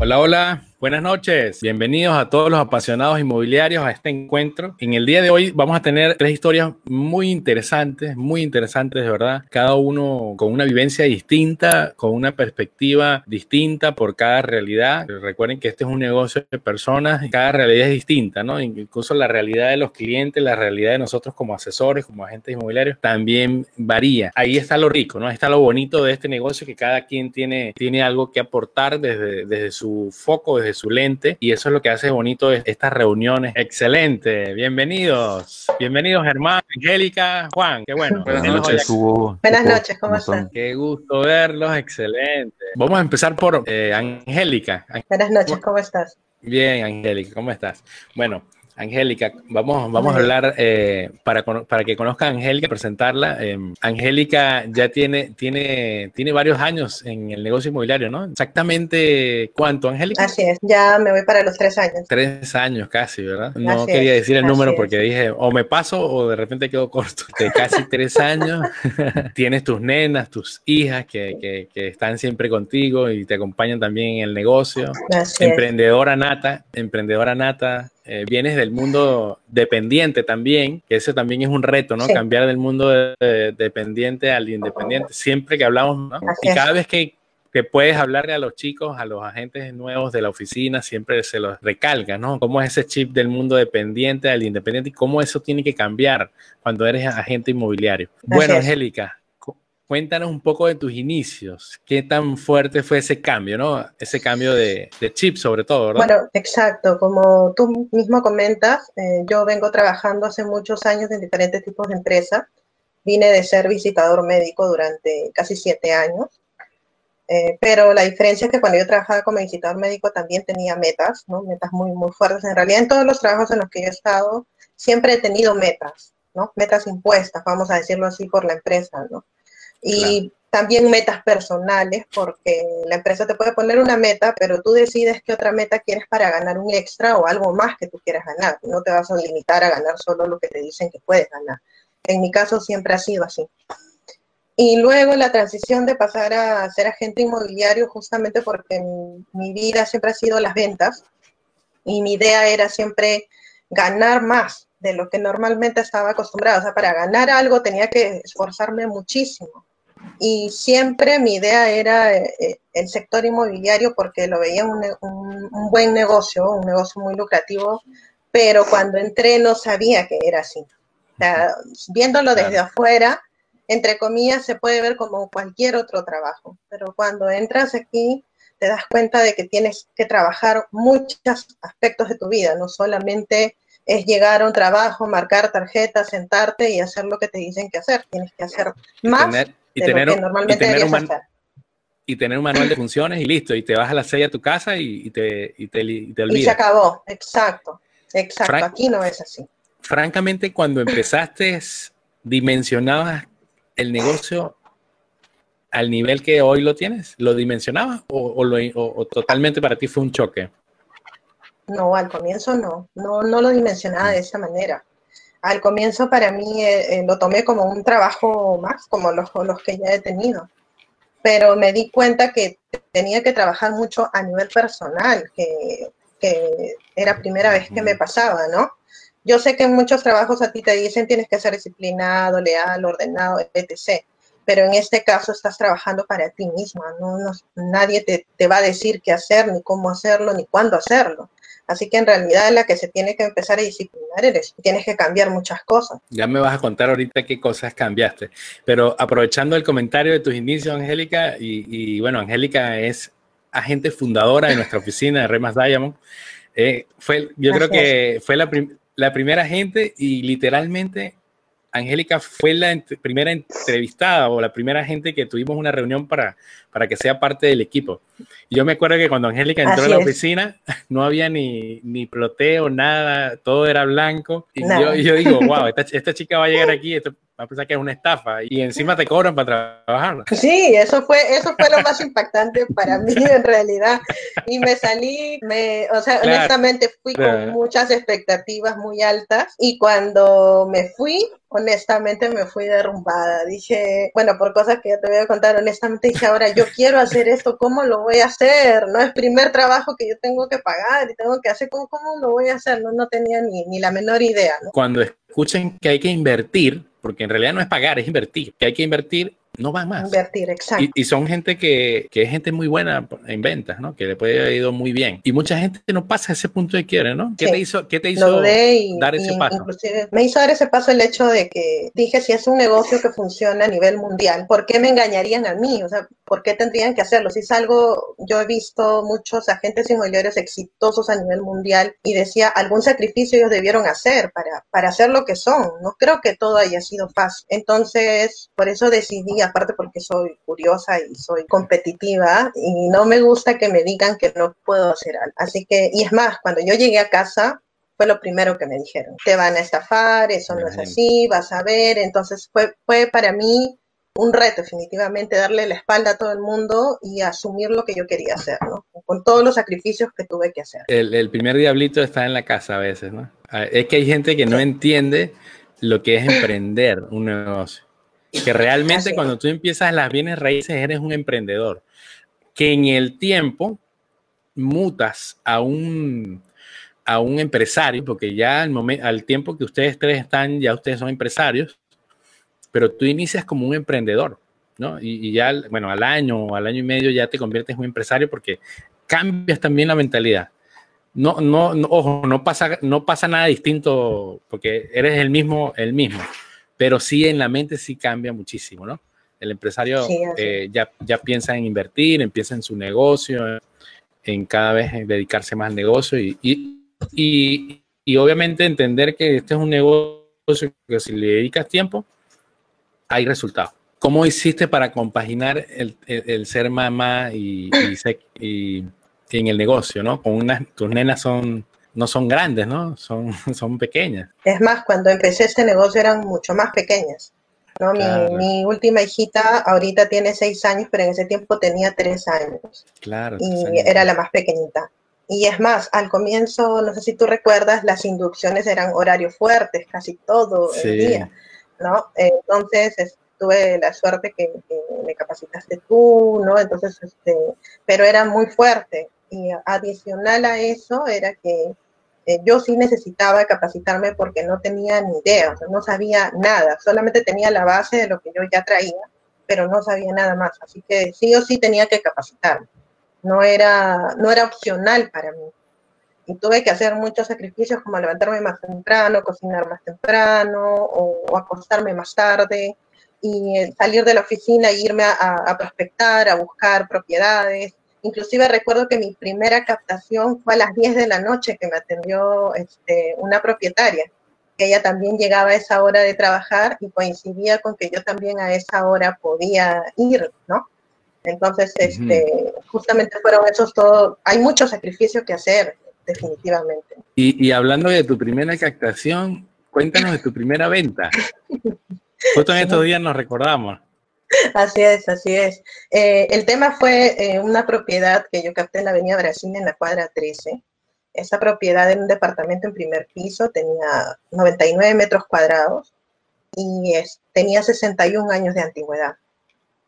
Hola, hola. Buenas noches, bienvenidos a todos los apasionados inmobiliarios a este encuentro. En el día de hoy vamos a tener tres historias muy interesantes, muy interesantes de verdad, cada uno con una vivencia distinta, con una perspectiva distinta por cada realidad. Recuerden que este es un negocio de personas, cada realidad es distinta, ¿no? Incluso la realidad de los clientes, la realidad de nosotros como asesores, como agentes inmobiliarios, también varía. Ahí está lo rico, ¿no? Ahí está lo bonito de este negocio, que cada quien tiene, tiene algo que aportar desde, desde su foco, desde su lente y eso es lo que hace bonito estas reuniones. Excelente, bienvenidos, bienvenidos Germán, Angélica, Juan, qué bueno. Buenas noches, Hugo. Buenas noches, ¿cómo, están? Qué gusto verlos, excelente. Vamos a empezar por eh, Angélica. Buenas noches, ¿cómo estás? Bien, Angélica, ¿cómo estás? Bueno, Angélica, vamos, vamos a hablar eh, para, para que conozcan a Angélica, presentarla. Eh, Angélica ya tiene, tiene, tiene varios años en el negocio inmobiliario, ¿no? Exactamente cuánto, Angélica. Así es, ya me voy para los tres años. Tres años casi, ¿verdad? No quería decir el número porque dije, o me paso o de repente quedo corto. De casi tres años, tienes tus nenas, tus hijas que, que, que, están siempre contigo y te acompañan también en el negocio. emprendedora nata, emprendedora nata, eh, vienes del mundo dependiente también, que ese también es un reto, ¿no? Cambiar del mundo dependiente al independiente, siempre que hablamos, ¿no? Y cada vez que, que, puedes hablarle a los chicos, a los agentes nuevos de la oficina, siempre se los recalca, ¿no? Cómo es ese chip del mundo dependiente al independiente y cómo eso tiene que cambiar cuando eres agente inmobiliario. Bueno, Angélica, cuéntanos un poco de tus inicios. ¿Qué tan fuerte fue ese cambio, no? Ese cambio de, chip, sobre todo, ¿verdad? Bueno, exacto. Como tú mismo comentas, eh, yo vengo trabajando hace muchos años en diferentes tipos de empresas. Vine de ser visitador médico durante casi siete años. Eh, pero la diferencia es que cuando yo trabajaba como visitador médico también tenía metas, ¿no? Metas muy, muy fuertes. En realidad, en todos los trabajos en los que yo he estado, siempre he tenido metas, ¿no? Metas impuestas, vamos a decirlo así, por la empresa, ¿no? Y también metas personales, porque la empresa te puede poner una meta, pero tú decides qué otra meta quieres para ganar un extra o algo más que tú quieras ganar. No te vas a limitar a ganar solo lo que te dicen que puedes ganar. En mi caso siempre ha sido así. Y luego la transición de pasar a ser agente inmobiliario, justamente porque mi vida siempre ha sido las ventas y mi idea era siempre ganar más de lo que normalmente estaba acostumbrado. O sea, para ganar algo tenía que esforzarme muchísimo y siempre mi idea era eh, el sector inmobiliario porque lo veía un, un, buen negocio, un negocio muy lucrativo, pero cuando entré no sabía que era así. viéndolo desde afuera, entre comillas, se puede ver como cualquier otro trabajo, pero cuando entras aquí te das cuenta de que tienes que trabajar muchos aspectos de tu vida, no solamente es llegar a un trabajo, marcar tarjetas, sentarte y hacer lo que te dicen que hacer, tienes que hacer más y tener, y tener un y tener un manual de funciones y listo, y te vas a la sella a tu casa y, te, y, te, y te olvidas. Y se acabó, exacto, exacto, aquí no es así. Francamente, cuando empezaste, dimensionabas el negocio al nivel que hoy lo tienes? ¿Lo dimensionabas o, lo, o, totalmente para ti fue un choque? No, al comienzo no, no, no lo dimensionaba de esa manera al comienzo para mí eh, eh, lo tomé como un trabajo más, como los, los que ya he tenido, pero me di cuenta que tenía que trabajar mucho a nivel personal, que, que era primera vez que me pasaba, ¿no? Yo sé que en muchos trabajos a ti te dicen tienes que ser disciplinado, leal, ordenado, etc. Pero en este caso estás trabajando para ti misma, ¿no? nadie te, te, va a decir qué hacer, ni cómo hacerlo, ni cuándo hacerlo. Así que en realidad la que se tiene que empezar a disciplinar eres, tienes que cambiar muchas cosas. Ya me vas a contar ahorita qué cosas cambiaste, pero aprovechando el comentario de tus inicios, Angélica, y, bueno, Angélica es agente fundadora de nuestra oficina de Remas Diamond. Eh, fue, yo creo que fue la, la primera gente y literalmente Angélica fue la primera entrevistada o la primera gente que tuvimos una reunión para, para que sea parte del equipo. Yo me acuerdo que cuando Angélica entró a la oficina, no había ni, ni ploteo, nada, todo era blanco. Y yo, yo, digo, wow, esta, esta, chica va a llegar aquí, esto va a pensar que es una estafa y encima te cobran para trabajar. Sí, eso fue, eso fue lo más impactante para mí en realidad. Y me salí, me, o sea, honestamente fui con muchas expectativas muy altas y cuando me fui, honestamente me fui derrumbada. Dije, bueno, por cosas que ya te voy a contar, honestamente dije, ahora yo quiero hacer esto, ¿cómo lo voy a hacer? No es primer trabajo que yo tengo que pagar y tengo que hacer, ¿cómo, cómo lo voy a hacer? No, no tenía ni, ni la menor idea. Cuando escuchen que hay que invertir, porque en realidad no es pagar, es invertir, que hay que invertir no van más. Invertir, exacto. Y, son gente que, que, es gente muy buena en ventas, ¿no? Que le puede haber ido muy bien. Y mucha gente no pasa ese punto de quiebre, ¿no? ¿Qué te hizo, qué te hizo dar ese paso? Me hizo dar ese paso el hecho de que dije, si es un negocio que funciona a nivel mundial, ¿por qué me engañarían a mí? O sea, ¿por qué tendrían que hacerlo? Si es algo, yo he visto muchos agentes inmobiliarios exitosos a nivel mundial y decía, algún sacrificio ellos debieron hacer para, para hacer lo que son. No creo que todo haya sido fácil. Entonces, por eso decidí aparte porque soy curiosa y soy competitiva y no me gusta que me digan que no puedo hacer algo. Así que, y es más, cuando yo llegué a casa, fue lo primero que me dijeron, te van a estafar, eso no es así, vas a ver. Entonces fue, fue para mí un reto definitivamente darle la espalda a todo el mundo y asumir lo que yo quería hacer, ¿no? Con todos los sacrificios que tuve que hacer. El, el primer diablito está en la casa a veces, ¿no? Ah, es que hay gente que no entiende lo que es emprender un negocio. Que realmente cuando tú empiezas las bienes raíces eres un emprendedor. Que en el tiempo mutas a un, a un empresario, porque ya al, momento, al tiempo que ustedes tres están, ya ustedes son empresarios, pero tú inicias como un emprendedor, ¿no? Y, ya, bueno, al año o al año y medio ya te conviertes en un empresario porque cambias también la mentalidad. No, no, no, ojo, no pasa, no pasa nada distinto porque eres el mismo, el mismo pero sí en la mente sí cambia muchísimo, ¿no? El empresario eh, ya, ya piensa en invertir, empieza en su negocio, en cada vez dedicarse más al negocio y, y, y, obviamente entender que este es un negocio que si le dedicas tiempo, hay resultados. ¿Cómo hiciste para compaginar el, el, ser mamá y, y, en el negocio, ¿no? Con unas, tus nenas son no son grandes, ¿no? Son, son pequeñas. Es más, cuando empecé este negocio eran mucho más pequeñas. ¿no? Mi, última hijita ahorita tiene seis años, pero en ese tiempo tenía tres años. Claro. Y era la más pequeñita. Y es más, al comienzo, no sé si tú recuerdas, las inducciones eran horarios fuertes, casi todo el día, ¿no? Entonces, tuve la suerte que, que, me capacitaste tú, ¿no? Entonces, este, pero era muy fuerte y adicional a eso era que eh, yo sí necesitaba capacitarme porque no tenía ni idea, no sabía nada, solamente tenía la base de lo que yo ya traía, pero no sabía nada más, así que sí o sí tenía que capacitarme, no era, no era opcional para mí. Y tuve que hacer muchos sacrificios como levantarme más temprano, cocinar más temprano o, acostarme más tarde y eh, salir de la oficina e irme a prospectar, a buscar propiedades, Inclusive recuerdo que mi primera captación fue a las 10 de la noche que me atendió este, una propietaria, que ella también llegaba a esa hora de trabajar y coincidía con que yo también a esa hora podía ir, ¿no? Entonces, este, justamente fueron esos todos, hay mucho sacrificio que hacer, definitivamente. Y, y hablando de tu primera captación, cuéntanos de tu primera venta. Justo en estos días nos recordamos. Así es, así es. Eh, el tema fue eh, una propiedad que yo capté en la Avenida Brasil en la cuadra 13. Esa propiedad era un departamento en primer piso, tenía 99 metros cuadrados y tenía 61 años de antigüedad.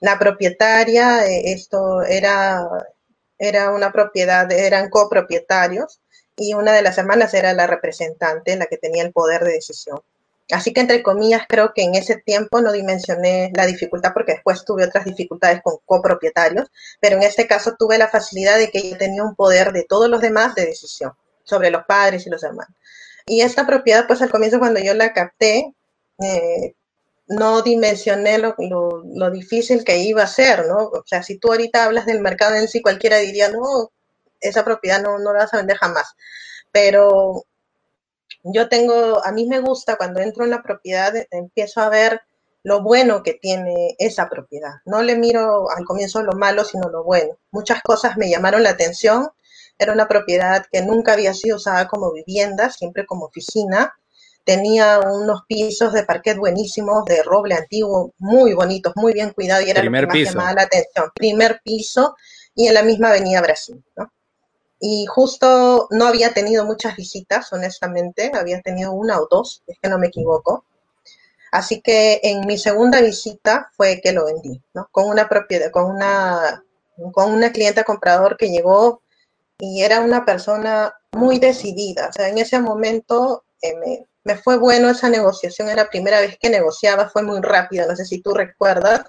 La propietaria, eh, esto era, era una propiedad, eran copropietarios y una de las hermanas era la representante, la que tenía el poder de decisión. Así que, entre comillas, creo que en ese tiempo no dimensioné la dificultad porque después tuve otras dificultades con copropietarios, pero en este caso tuve la facilidad de que yo tenía un poder de todos los demás de decisión sobre los padres y los hermanos. Y esta propiedad, pues al comienzo cuando yo la capté, eh, no dimensioné lo, lo, difícil que iba a ser, ¿no? O sea, si tú ahorita hablas del mercado en sí, cualquiera diría, no, esa propiedad no, no la vas a vender jamás. Pero yo tengo, a mí me gusta cuando entro en la propiedad, empiezo a ver lo bueno que tiene esa propiedad. No le miro al comienzo lo malo, sino lo bueno. Muchas cosas me llamaron la atención. Era una propiedad que nunca había sido usada como vivienda, siempre como oficina. tenía unos pisos de parquet buenísimos, de roble antiguo, muy bonitos, muy bien cuidados, y era Primer lo que más llamaba la atención. Primer piso y en la misma avenida Brasil, ¿no? Y justo no había tenido muchas visitas, honestamente, había tenido una o dos, es que no me equivoco. Así que en mi segunda visita fue que lo vendí, ¿no? Con una propiedad, con una, con una clienta comprador que llegó y era una persona muy decidida. O sea, en ese momento eh, me, me fue bueno esa negociación, era la primera vez que negociaba, fue muy rápida, no sé si tú recuerdas.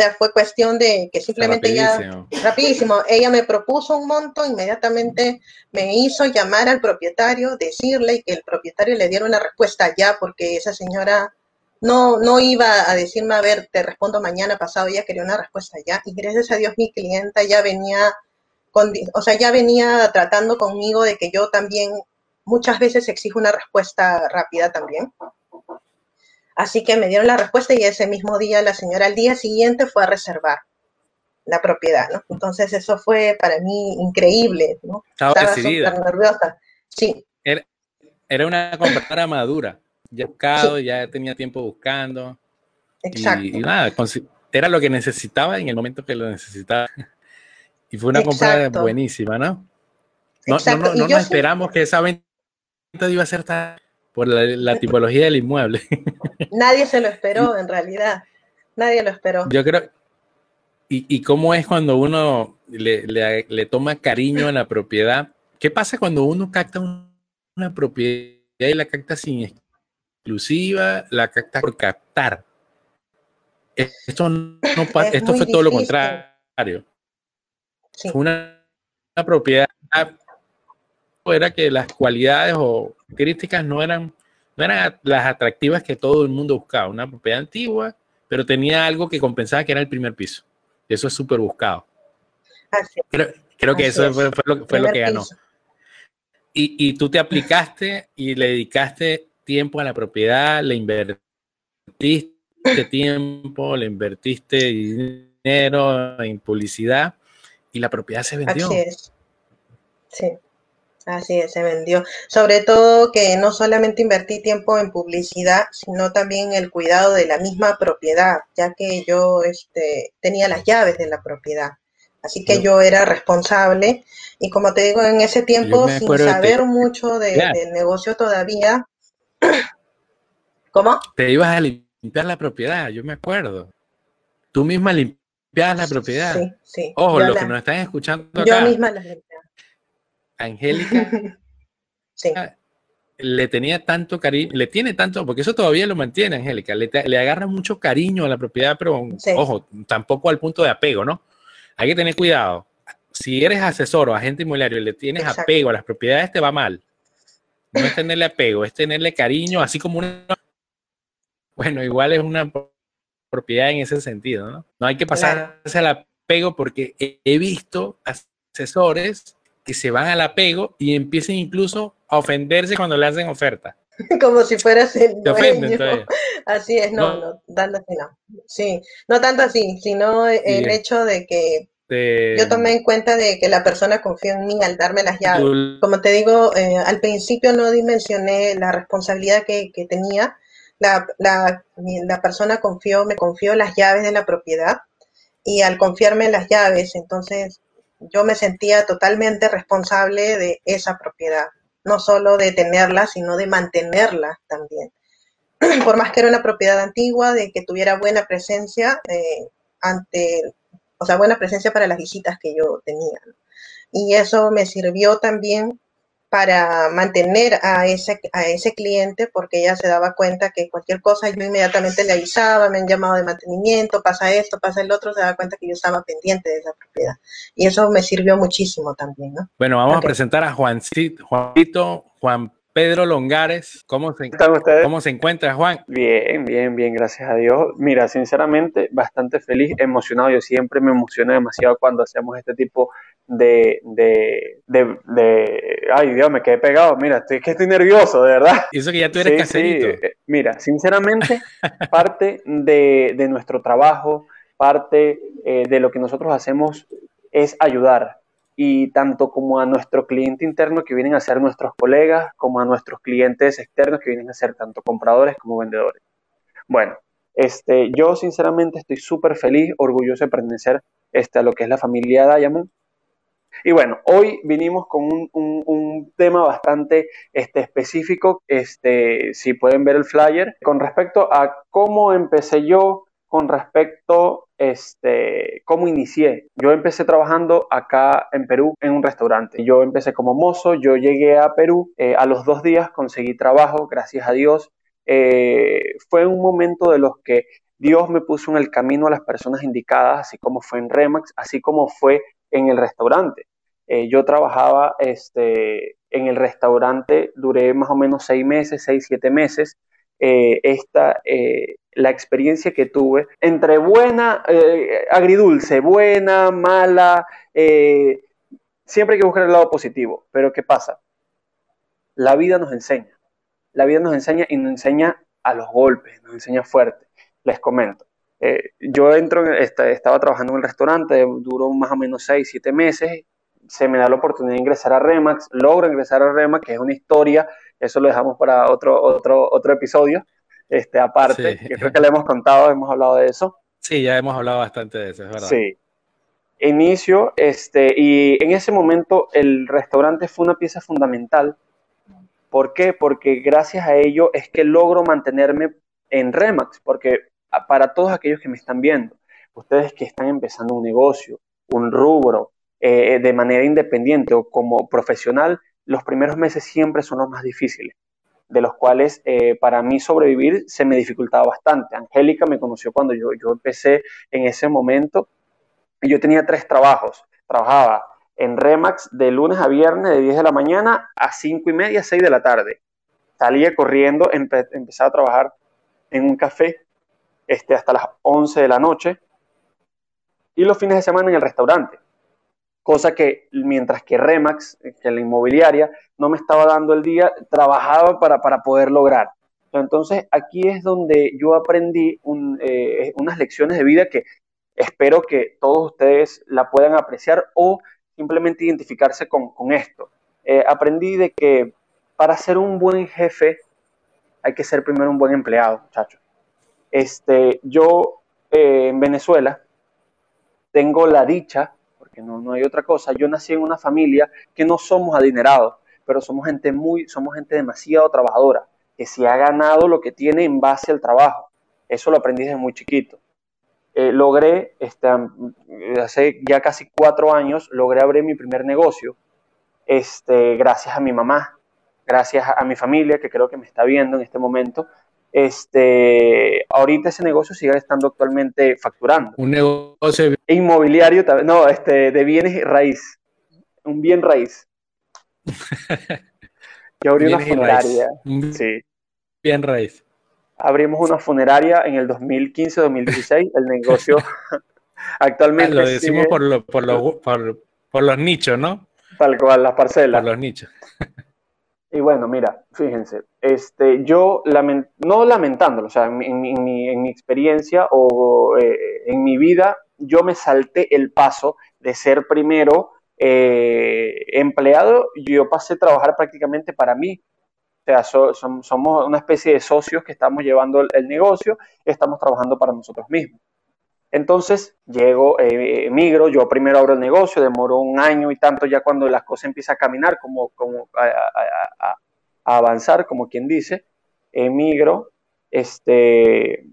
O sea, fue cuestión de que simplemente ya, rapidísimo, ella me propuso un monto, inmediatamente me hizo llamar al propietario, decirle y que el propietario le diera una respuesta ya, porque esa señora no, no iba a decirme, a ver, te respondo mañana pasado, ella quería una respuesta ya, y gracias a Dios mi clienta ya venía, con, o sea, ya venía tratando conmigo de que yo también muchas veces exijo una respuesta rápida también. Así que me dieron la respuesta y ese mismo día la señora al día siguiente fue a reservar la propiedad, ¿no? Entonces eso fue para mí increíble, ¿no? Estaba, decidida. nerviosa. Sí. Era, una compradora madura, ya buscado, ya tenía tiempo buscando. Exacto. Y, nada, era lo que necesitaba en el momento que lo necesitaba. Y fue una compra buenísima, ¿no? No, no, no, no nos esperamos que esa venta iba a ser tan por la, tipología del inmueble. Nadie se lo esperó, en realidad. Nadie lo esperó. Yo creo. ¿Y, y cómo es cuando uno le, le, toma cariño a la propiedad? ¿Qué pasa cuando uno capta una propiedad y la capta sin exclusiva, la capta por captar? Esto, no, esto fue todo lo contrario. Fue una, una propiedad era que las cualidades o críticas no eran, no eran las atractivas que todo el mundo buscaba. Una propiedad antigua, pero tenía algo que compensaba que era el primer piso. Eso es súper buscado. Creo, que eso fue, lo, que ganó. Y, y, tú te aplicaste y le dedicaste tiempo a la propiedad, le invertiste tiempo, le invertiste dinero en publicidad y la propiedad se vendió. Así es. Sí. Así es, se vendió. Sobre todo que no solamente invertí tiempo en publicidad, sino también el cuidado de la misma propiedad, ya que yo este, tenía las llaves de la propiedad. Así que yo era responsable y como te digo, en ese tiempo, sin saber mucho de, del negocio todavía, ¿cómo? Te ibas a limpiar la propiedad, yo me acuerdo. Tú misma limpiabas la propiedad. Sí, sí. Ojo, los que nos están escuchando acá. Yo misma la Angélica le tenía tanto cariño, le tiene tanto, porque eso todavía lo mantiene Angélica, le, agarra mucho cariño a la propiedad, pero ojo, tampoco al punto de apego, ¿no? Hay que tener cuidado. Si eres asesor o agente inmobiliario y le tienes apego a las propiedades, te va mal. No es tenerle apego, es tenerle cariño, así como una... Bueno, igual es una propiedad en ese sentido, ¿no? No hay que pasarse al apego porque he visto asesores que se van al apego y empiecen incluso a ofenderse cuando le hacen oferta. Como si fueras el Te ofenden Así es, no, no, tanto así no. Sí, no tanto así, sino el hecho de que yo tomé en cuenta de que la persona confió en mí al darme las llaves. Como te digo, eh, al principio no dimensioné la responsabilidad que, que tenía. La, la, la, persona confió, me confió las llaves de la propiedad y al confiarme las llaves, entonces yo me sentía totalmente responsable de esa propiedad, no solo de tenerla, sino de mantenerla también. Por más que era una propiedad antigua, de que tuviera buena presencia eh, ante, o sea, buena presencia para las visitas que yo tenía. Y eso me sirvió también para mantener a ese, a ese cliente porque ella se daba cuenta que cualquier cosa yo inmediatamente le avisaba, me han llamado de mantenimiento, pasa esto, pasa el otro, se daba cuenta que yo estaba pendiente de esa propiedad. Y eso me sirvió muchísimo también, ¿no? Bueno, vamos a presentar a Juancito, Juanito, Juan Pedro Longares, ¿cómo se, ¿cómo se encuentra Juan? Bien, bien, bien, gracias a Dios. Mira, sinceramente, bastante feliz, emocionado. Yo siempre me emociono demasiado cuando hacemos este tipo de, de, de, ay Dios, me quedé pegado, mira, estoy que estoy nervioso, de verdad. Y eso que ya tú eres caserito. Eh, mira, sinceramente, parte de, de, nuestro trabajo, parte eh, de lo que nosotros hacemos es ayudar. y tanto como a nuestro cliente interno que vienen a ser nuestros colegas, como a nuestros clientes externos que vienen a ser tanto compradores como vendedores. Bueno, este, yo sinceramente estoy súper feliz, orgulloso de pertenecer este, a lo que es la familia Diamond. Y bueno, hoy vinimos con un, tema bastante este, específico, este, si pueden ver el flyer, con respecto a cómo empecé yo, con respecto este, cómo inicié. Yo empecé trabajando acá en Perú en un restaurante. Yo empecé como mozo, yo llegué a Perú, eh, a los dos días conseguí trabajo, gracias a Dios. Eh, fue un momento de los que Dios me puso en el camino a las personas indicadas, así como fue en Remax, así como fue en el restaurante. Eh, yo trabajaba este, en el restaurante, duré más o menos seis meses, seis, siete meses. esta, la experiencia que tuve entre buena, eh, agridulce, buena, mala, eh, siempre hay que buscar el lado positivo. Pero ¿qué pasa? La vida nos enseña. La vida nos enseña y nos enseña a los golpes, nos enseña fuerte. Les comento. Eh, yo entro, estaba trabajando en el restaurante, duró más o menos 6, 7 meses, se me da la oportunidad de ingresar a Remax, logro ingresar a Remax, que es una historia, eso lo dejamos para otro, otro, otro episodio, este, aparte, creo que le hemos contado, hemos hablado de eso. Sí, ya hemos hablado bastante de eso, es verdad. Sí. Inicio, este, y en ese momento el restaurante fue una pieza fundamental. ¿Por qué? Porque gracias a ello es que logro mantenerme en Remax, porque para todos aquellos que me están viendo, ustedes que están empezando un negocio, un rubro, eh, de manera independiente o como profesional, los primeros meses siempre son los más difíciles de los cuales eh, para mí sobrevivir se me dificultaba bastante. Angélica me conoció cuando yo, yo empecé en ese momento y yo tenía tres trabajos. Trabajaba en Remax de lunes a viernes de 10 de la mañana a 5 y media, 6 de la tarde. Salía corriendo, empezaba a trabajar en un café este, hasta las 11 de la noche y los fines de semana en el restaurante cosa que mientras que Remax, que la inmobiliaria, no me estaba dando el día, trabajaba para, para poder lograr. Entonces aquí es donde yo aprendí eh, unas lecciones de vida que espero que todos ustedes la puedan apreciar o simplemente identificarse con, esto. Eh, aprendí de que para ser un buen jefe hay que ser primero un buen empleado, muchachos. Este, yo eh, en Venezuela tengo la dicha no, no hay otra cosa. Yo nací en una familia que no somos adinerados, pero somos gente muy, somos gente demasiado trabajadora, que se ha ganado lo que tiene en base al trabajo. Eso lo aprendí desde muy chiquito. Eh, logré, este, hace ya casi cuatro años, logré abrir mi primer negocio, este, gracias a mi mamá, gracias a mi familia, que creo que me está viendo en este momento, este, ahorita ese negocio sigue estando actualmente facturando. Un negocio inmobiliario, no, este, de bienes raíz, un bien raíz. Yo abrí una funeraria. Sí. Bien raíz. Abrimos una funeraria en el 2015-2016. El negocio actualmente. lo decimos por, por, por, los nichos, ¿no? Tal cual, las parcelas. Por los nichos. Y bueno, mira, fíjense, este, yo no lamentándolo, o sea, en mi, experiencia o eh, en mi vida, yo me salté el paso de ser primero eh, empleado yo pasé a trabajar prácticamente para mí. O sea, somos una especie de socios que estamos llevando el, negocio estamos trabajando para nosotros mismos. Entonces llego, eh, emigro, yo primero abro el negocio, demoro un año y tanto ya cuando las cosas empiezan a caminar, como, como a, avanzar, como quien dice, emigro, este,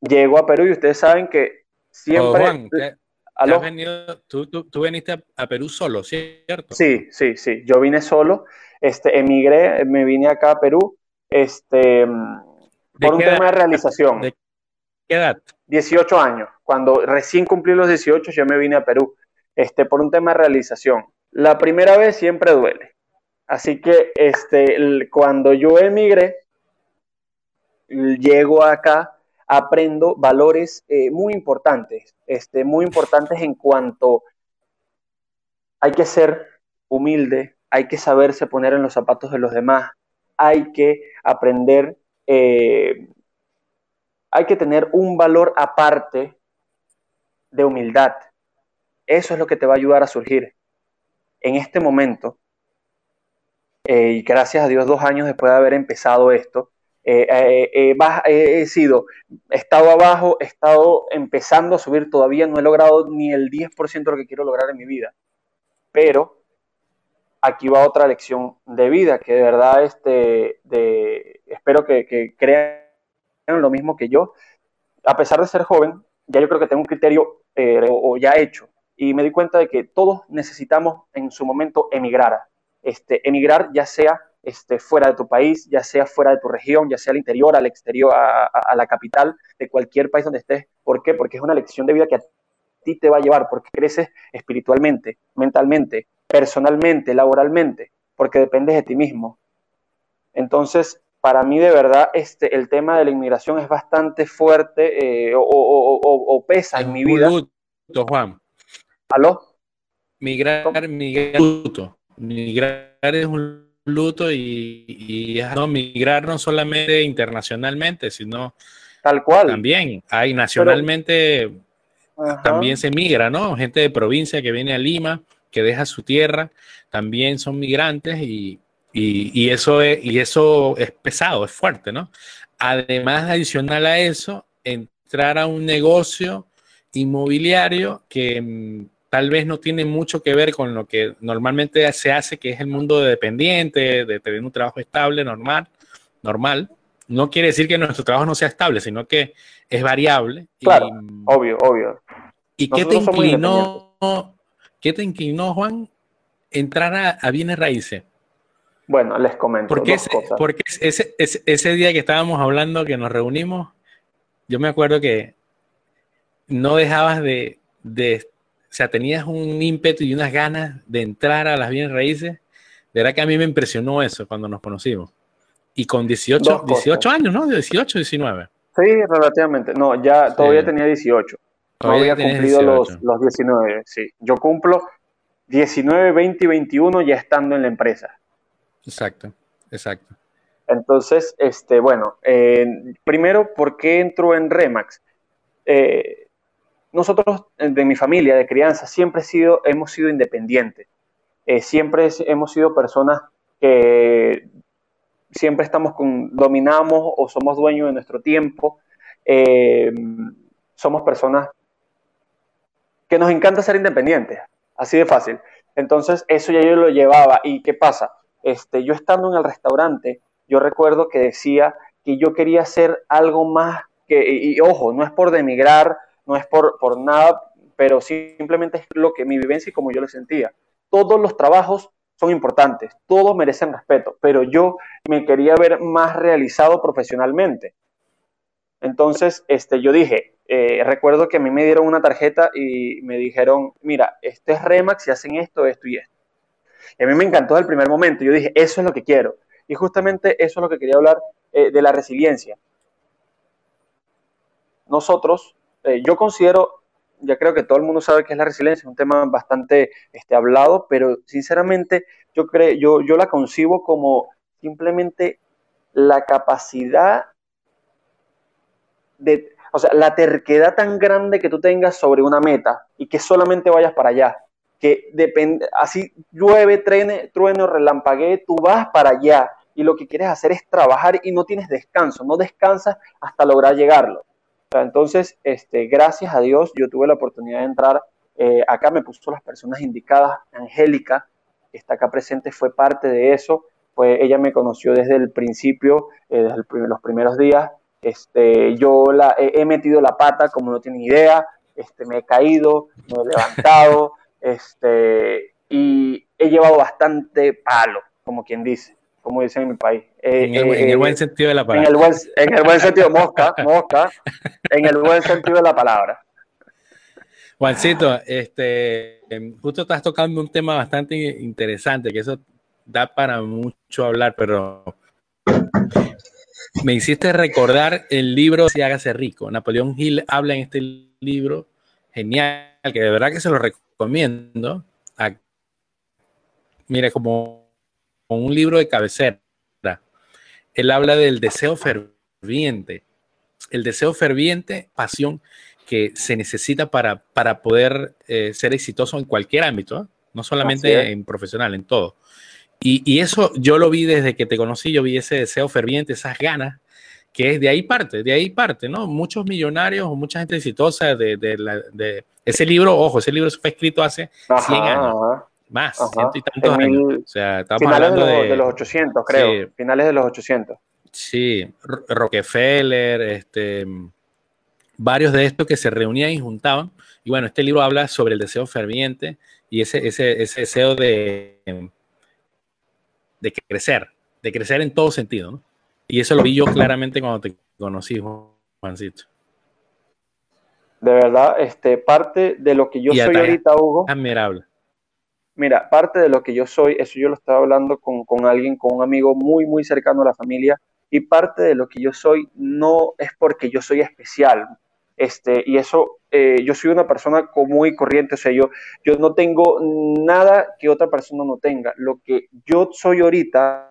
llego a Perú y ustedes saben que siempre... Oh, venido, tú, tú, viniste a, Perú solo, ¿cierto? Sí, sí, sí, yo vine solo, este, emigré, me vine acá a Perú, este, por un tema de realización. ¿De qué edad? 18 años. Cuando recién cumplí los 18, yo me vine a Perú, este, por un tema de realización. La primera vez siempre duele. Así que este, cuando yo emigré, llego acá, aprendo valores eh, muy importantes, este, muy importantes en cuanto hay que ser humilde, hay que saberse poner en los zapatos de los demás, hay que aprender eh, hay que tener un valor aparte de humildad. Eso es lo que te va a ayudar a surgir. en este momento, eh, y gracias a Dios dos años después de haber empezado esto, eh, eh, he sido, he estado abajo, he estado empezando a subir, todavía no he logrado ni el 10% de lo que quiero lograr en mi vida, pero aquí va otra lección de vida, que de verdad este, de, espero que, que crean lo mismo que yo. A pesar de ser joven, ya yo creo que tengo un criterio o, ya hecho y me di cuenta de que todos necesitamos en su momento emigrar. Este, emigrar ya sea este, fuera de tu país, ya sea fuera de tu región, ya sea al interior, al exterior, a, la capital de cualquier país donde estés. ¿Por qué? Porque es una lección de vida que a ti te va a llevar, porque creces espiritualmente, mentalmente, personalmente, laboralmente, porque dependes de ti mismo. Entonces, para mí de verdad este, el tema de la inmigración es bastante fuerte eh, o, pesa en mi vida. Luto, Juan. ¿Aló? Migrar, migrar, luto. Migrar es un luto y, no migrar no solamente internacionalmente, sino tal cual. También hay nacionalmente también se migra, ¿no? Gente de provincia que viene a Lima, que deja su tierra, también son migrantes y, y, eso es, y eso es pesado, es fuerte, ¿no? Además, adicional a eso, entrar a un negocio inmobiliario que mm, tal vez no tiene mucho que ver con lo que normalmente se hace, que es el mundo de dependiente, de tener un trabajo estable, normal, normal. No quiere decir que nuestro trabajo no sea estable, sino que es variable. Claro, obvio, obvio. ¿Y qué te inclinó, qué te inclinó, Juan, entrar a, a bienes raíces? Bueno, les comento. Porque, ese, porque ese, ese, día que estábamos hablando, que nos reunimos, yo me acuerdo que no dejabas de, de, o sea, tenías un ímpetu y unas ganas de entrar a las bienes raíces. De verdad que a mí me impresionó eso cuando nos conocimos. Y con 18, 18 años, ¿no? 18, 19. Sí, relativamente. No, ya todavía tenía 18. Todavía no había cumplido los, los 19, sí. Yo cumplo 19, 20 y 21 ya estando en la empresa. Exacto, exacto. Entonces, este, bueno, eh, primero, ¿por qué entro en Remax? Eh, nosotros, de mi familia, de crianza, siempre sido, hemos sido independientes. Eh, siempre hemos sido personas que siempre estamos con, dominamos o somos dueños de nuestro tiempo. somos personas que nos encanta ser independientes, así de fácil. Entonces, eso ya yo lo llevaba. ¿Y qué pasa? Este, yo estando en el restaurante, yo recuerdo que decía que yo quería hacer algo más que, y, ojo, no es por demigrar, no es por, por nada, pero simplemente es lo que mi vivencia y como yo lo sentía. Todos los trabajos son importantes, todos merecen respeto, pero yo me quería ver más realizado profesionalmente. Entonces, este, yo dije, eh, recuerdo que a mí me dieron una tarjeta y me dijeron, mira, este es Remax y hacen esto, esto y esto. Y a mí me encantó desde el primer momento. Yo dije, eso es lo que quiero. Y justamente eso es lo que quería hablar eh, de la resiliencia. Nosotros, eh, yo considero, ya creo que todo el mundo sabe que es la resiliencia, es un tema bastante este, hablado, pero sinceramente yo, creo, yo, yo la concibo como simplemente la capacidad de, o sea, la terquedad tan grande que tú tengas sobre una meta y que solamente vayas para allá que depende, así llueve, trene, trueno, relampaguee, tú vas para allá y lo que quieres hacer es trabajar y no tienes descanso, no descansas hasta lograr llegarlo. entonces, este, gracias a Dios, yo tuve la oportunidad de entrar eh, acá, me puso las personas indicadas, Angélica, que está acá presente, fue parte de eso, pues ella me conoció desde el principio, eh, desde los primeros días, este, yo la, he, metido la pata como no tiene idea, este, me he caído, me he levantado, este, y he llevado bastante palo, como quien dice, como dicen en mi país. Eh, en, el, buen eh, sentido de la palabra. En el buen, en el buen sentido, mosca, mosca, en el buen sentido de la palabra. Juancito, este, em, justo estás tocando un tema bastante interesante, que eso da para mucho hablar, pero me hiciste recordar el libro Si hágase rico. Napoleón Hill habla en este libro, genial, que de verdad que se lo recomiendo recomiendo. mire, como, un libro de cabecera. Él habla del deseo ferviente. El deseo ferviente, pasión que se necesita para, para poder eh, ser exitoso en cualquier ámbito, no solamente en profesional, en todo. Y, y, eso yo lo vi desde que te conocí, yo vi ese deseo ferviente, esas ganas, que es de ahí parte, de ahí parte, ¿no? Muchos millonarios o mucha gente exitosa de, de, la, de ese libro, ojo, ese libro fue escrito hace 100 años. Más, ciento y tantos años. O sea, estamos finales hablando de los, de, los 800, creo. finales de los 800. Sí, Rockefeller, este, varios de estos que se reunían y juntaban. Y bueno, este libro habla sobre el deseo ferviente y ese, ese, ese deseo de, de crecer, de crecer en todo sentido. ¿no? Y eso lo vi yo claramente cuando te conocí, Juancito. De verdad, este, parte de lo que yo soy ahorita, Hugo. Admirable. Mira, parte de lo que yo soy, eso yo lo estaba hablando con, con alguien, con un amigo muy, muy cercano a la familia, y parte de lo que yo soy no es porque yo soy especial. Este, y eso, eh, yo soy una persona común y corriente, o sea, yo, yo no tengo nada que otra persona no tenga. Lo que yo soy ahorita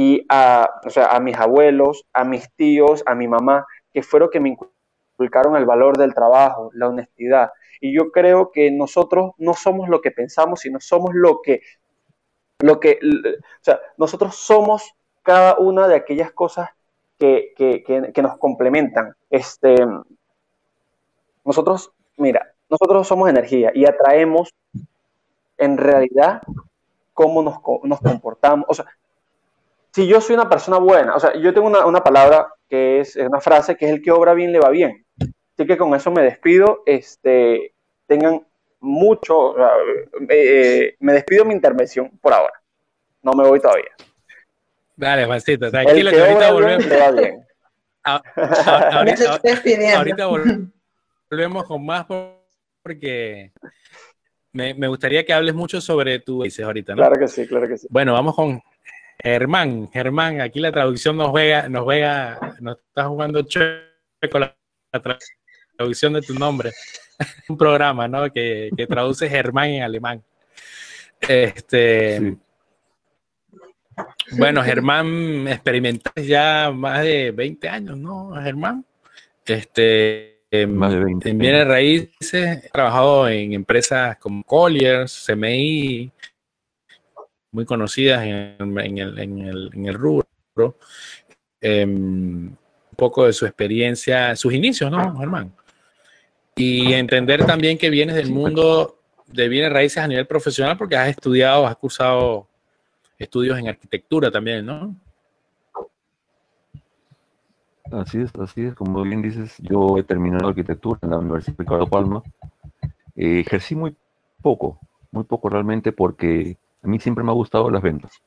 y a, o sea, a mis abuelos, a mis tíos, a mi mamá, que fueron que me inculcaron el valor del trabajo, la honestidad. Y yo creo que nosotros no somos lo que pensamos, sino somos lo que, lo que, o sea, nosotros somos cada una de aquellas cosas que, que, que, nos complementan. Este, nosotros, mira, nosotros somos energía y atraemos en realidad cómo nos, nos comportamos. O sea, si yo soy una persona buena, o sea, yo tengo una, una palabra que es, una frase que es el que obra bien le va bien. Así que con eso me despido. Este, tengan mucho, eh, me despido mi intervención por ahora. No me voy todavía. Dale, Juancito, tranquilo que, ahorita volvemos. ahorita, volvemos con más porque me, me, gustaría que hables mucho sobre tu dices ahorita, ¿no? Claro que sí, claro que sí. Bueno, vamos con Germán, Germán, aquí la traducción nos juega, nos juega, nos está jugando con la, traducción de tu nombre. Un programa, ¿no? Que, que traduce Germán en alemán. Este. Bueno, Germán experimentaste ya más de 20 años, ¿no, Germán? Este, más de 20 en bienes raíces, he trabajado en empresas como Colliers, CMI, muy conocidas en, el, en el, rubro. Em, un poco de su experiencia, sus inicios, ¿no, Germán? Y entender también que vienes del mundo de bienes raíces a nivel profesional porque has estudiado, has cursado estudios en arquitectura también, ¿no? Así es, así es. Como bien dices, yo he terminado arquitectura en la Universidad Ricardo Palma. Eh, ejercí muy poco, muy poco realmente porque a mí siempre me ha gustado las ventas.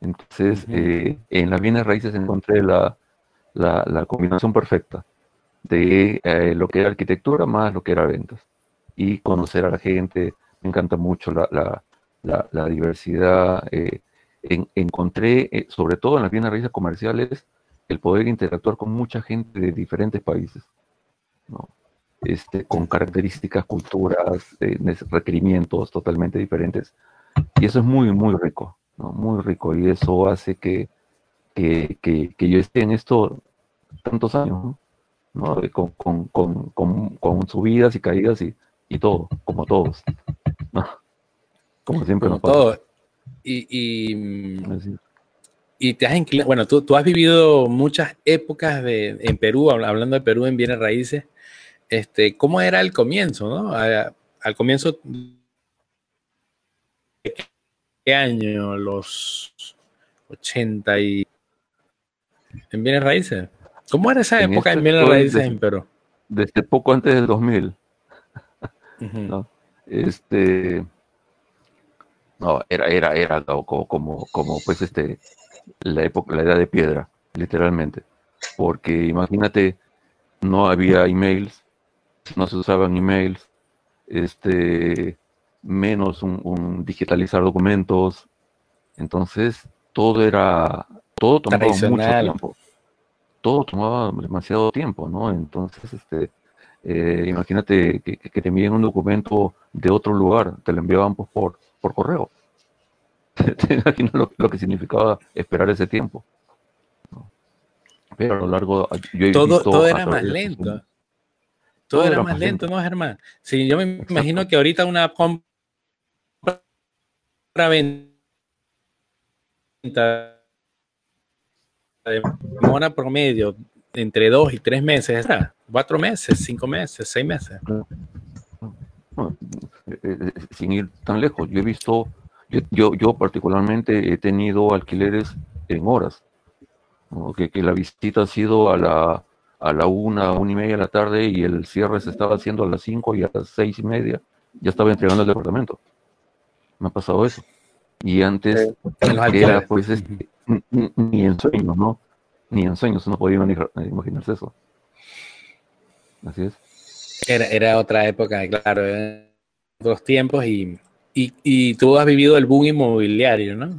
Entonces, eh, en las bienes raíces encontré la, la, combinación perfecta de eh, lo que era arquitectura más lo que era ventas. Y conocer a la gente, me encanta mucho la, la diversidad. Eh, encontré, sobre todo en las bienes raíces comerciales, el poder interactuar con mucha gente de diferentes países, este, con características, culturas, requerimientos totalmente diferentes y eso es muy, muy rico, muy rico. Y eso hace que, que, que, yo esté en esto tantos años, ¿no? Con, con, con, con, subidas y caídas y, y todo, como todos. Como siempre nos pasa. Y, y, y, te has inclinado, bueno, tú, tú, has vivido muchas épocas de, en Perú, hablando de Perú en bienes raíces. Este, ¿Cómo era el comienzo? ¿no? al comienzo qué año? Los 80 y... ¿En bienes raíces? ¿Cómo era esa época en bienes raíces en Perú? Desde poco antes del 2000. ¿no? Este... No, era, era, era como, como, como, pues este, la época, la edad de piedra, literalmente. Porque imagínate, no había emails, no se usaban emails, este, menos un, digitalizar documentos. Entonces, todo era, todo tomaba mucho tiempo. Todo tomaba demasiado tiempo, ¿no? Entonces, este, eh, imagínate que, te envíen un documento de otro lugar, te lo enviaban por, por, correo. te imaginas lo, que significaba esperar ese tiempo. Pero a lo largo, yo he todo, todo era más lento. Todo, era, más lento, ¿no, Germán? Sí, yo me imagino que ahorita una compra venta demora promedio entre dos y tres meses, cuatro meses, cinco meses, seis meses. Eh, eh, sin ir tan lejos, yo he visto, yo, yo, particularmente he tenido alquileres en horas, que, que, la visita ha sido a la, a la una, una y media de la tarde y el cierre se estaba haciendo a las cinco y a las seis y media ya estaba entregando el departamento. Me ha pasado eso. Y antes era pues este, ni en sueños, ¿no? Ni en sueños uno podía imaginarse eso. Así es. Era, era otra época, claro, otros tiempos y, y, y, tú has vivido el boom inmobiliario, ¿no?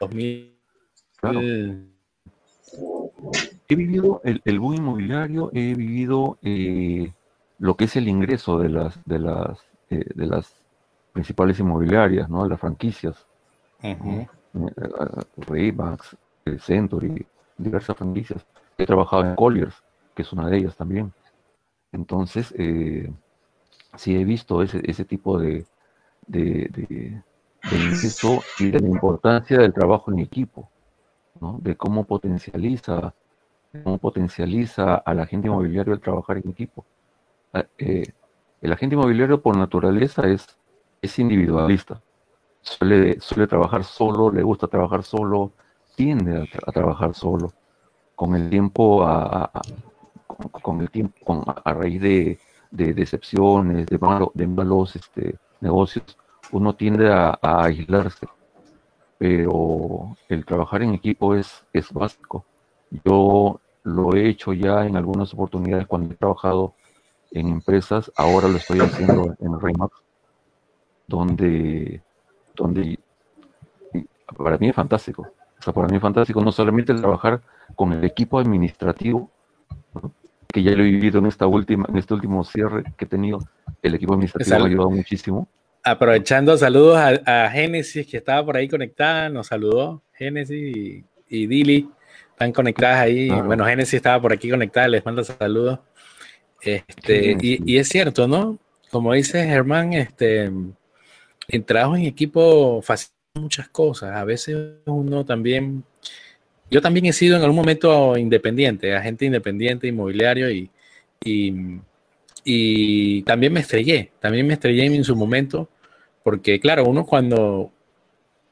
2000. He vivido el, el, boom inmobiliario, he vivido eh, lo que es el ingreso de las, de las, eh, de las principales inmobiliarias, ¿no? De las franquicias. Uh Century, diversas franquicias. He trabajado en Colliers, que es una de ellas también. Entonces, eh, sí he visto ese, ese tipo de, de, de, y de la importancia del trabajo en equipo, ¿no? de cómo potencializa, cómo potencializa al agente inmobiliario el trabajar en equipo. Ah, eh, el agente inmobiliario por naturaleza es, es individualista, suele, suele trabajar solo, le gusta trabajar solo, tiende a, trabajar solo. Con el tiempo, a, con, el tiempo, a raíz de, decepciones, de, de malos este, negocios, uno tiende a, aislarse. Pero el trabajar en equipo es, es básico. Yo lo he hecho ya en algunas oportunidades cuando he trabajado en empresas, ahora lo estoy haciendo en Remax, donde, donde para mí es fantástico. O sea, para mí es fantástico no solamente trabajar con el equipo administrativo, que ya lo he vivido en esta última, en este último cierre que he tenido, el equipo administrativo me ha ayudado muchísimo. Aprovechando, saludos a, Génesis, que estaba por ahí conectada, nos saludó Génesis y, y Dili, están conectadas ahí. Bueno, Génesis estaba por aquí conectada, les mando saludos. Este, y, y, es cierto, ¿no? Como dice Germán, este, el trabajo en equipo fácil muchas cosas. A veces uno también, yo también he sido en algún momento independiente, agente independiente, inmobiliario y, y, también me estrellé, también me estrellé en su momento, porque claro, uno cuando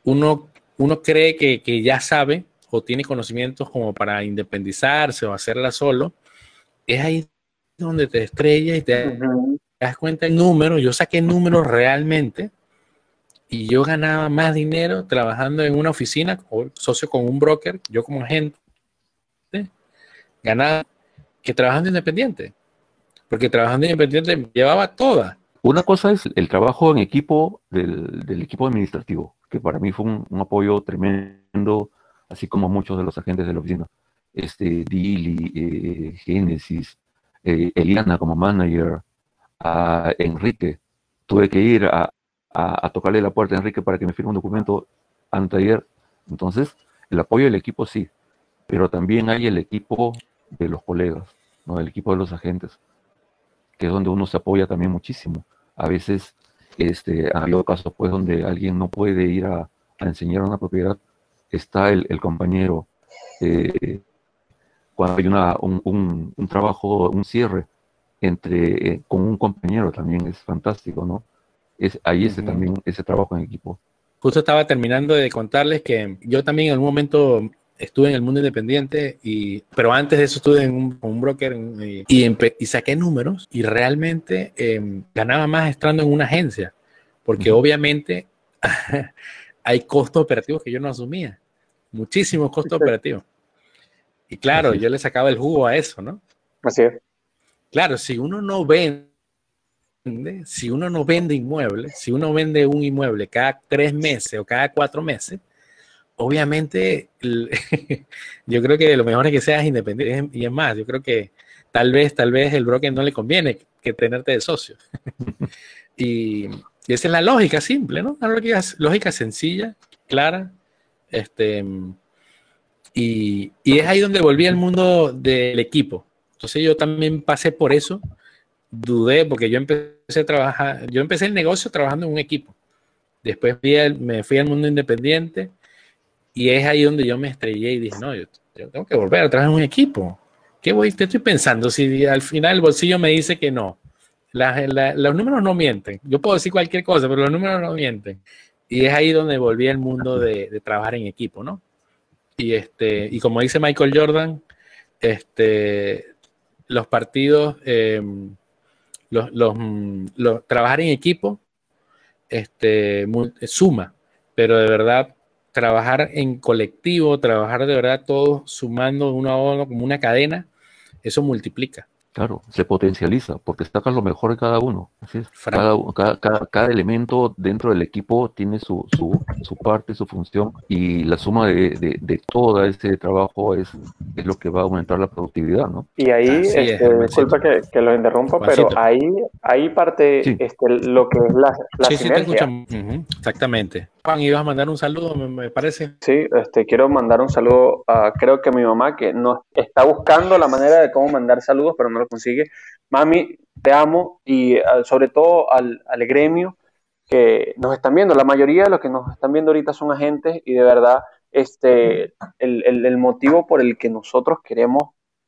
uno, uno cree que, que ya sabe o tiene conocimientos como para independizarse o hacerla solo, es ahí donde te estrellas y te das cuenta el número. Yo saqué números realmente y yo ganaba más dinero trabajando en una oficina o socio con un broker, yo como agente, ganaba que trabajando independiente. Porque trabajando independiente llevaba toda. Una cosa es el trabajo en equipo del, equipo administrativo, que para mí fue un, apoyo tremendo, así como muchos de los agentes de la oficina. Este, Dili, eh, Génesis, eh, Eliana como manager, Enrique. Tuve que ir a, a, tocarle la puerta a Enrique para que me firme un documento anteayer. Entonces, el apoyo del equipo sí, pero también hay el equipo de los colegas, ¿no? el equipo de los agentes, que es donde uno se apoya también muchísimo. A veces este, ha habido casos pues, donde alguien no puede ir a, enseñar una propiedad, está el, compañero. Eh, cuando hay una, un, trabajo, un cierre entre, eh, con un compañero también es fantástico, ¿no? Es ahí ese también, ese trabajo en equipo. Justo estaba terminando de contarles que yo también en algún momento estuve en el mundo independiente, y, pero antes de eso estuve en un, un broker y, y, saqué números y realmente em, ganaba más estando en una agencia, porque obviamente hay costos operativos que yo no asumía, muchísimos costos operativos. Y claro, yo le sacaba el jugo a eso, ¿no? Así es. Claro, si uno no si uno no vende inmuebles, si uno vende un inmueble cada tres meses o cada cuatro meses, obviamente yo creo que lo mejor es que seas independiente. Y es más, yo creo que tal vez, tal vez el broker no le conviene que tenerte de socio. y, esa es la lógica simple, ¿no? La lógica, lógica sencilla, clara. Este, y, y es ahí donde volví al mundo del equipo. Entonces yo también pasé por eso, dudé porque yo empecé a trabajar, yo empecé el negocio trabajando en un equipo. Después me fui al mundo independiente y es ahí donde yo me estrellé y dije, no, yo, tengo que volver a trabajar en un equipo. ¿Qué voy? Te estoy pensando si al final el bolsillo me dice que no. los números no mienten. Yo puedo decir cualquier cosa, pero los números no mienten. Y es ahí donde volví al mundo de, trabajar en equipo, ¿no? Y, este, y como dice Michael Jordan, este, los partidos, em, los, los, trabajar en equipo este, suma, pero de verdad trabajar en colectivo, trabajar de verdad todos sumando uno a uno como una cadena, eso multiplica. Claro, se potencializa porque sacas lo mejor de cada uno. Cada, elemento dentro del equipo tiene su, su, parte, su función y la suma de, de, todo ese trabajo es, es, lo que va a aumentar la productividad, ¿no? Y ahí, este, disculpa que, que, lo interrumpa, pero ahí, ahí parte este, lo que es la, la sí, sinergia. Sí, Exactamente. Juan, ibas a mandar un saludo, me, parece. Sí, este, quiero mandar un saludo a, creo que a mi mamá, que no está buscando la manera de cómo mandar saludos, pero no lo consigue. Mami, te amo y ah, sobre todo al, al, gremio que nos están viendo. La mayoría de los que nos están viendo ahorita son agentes y de verdad este, el, el, el motivo por el que nosotros queremos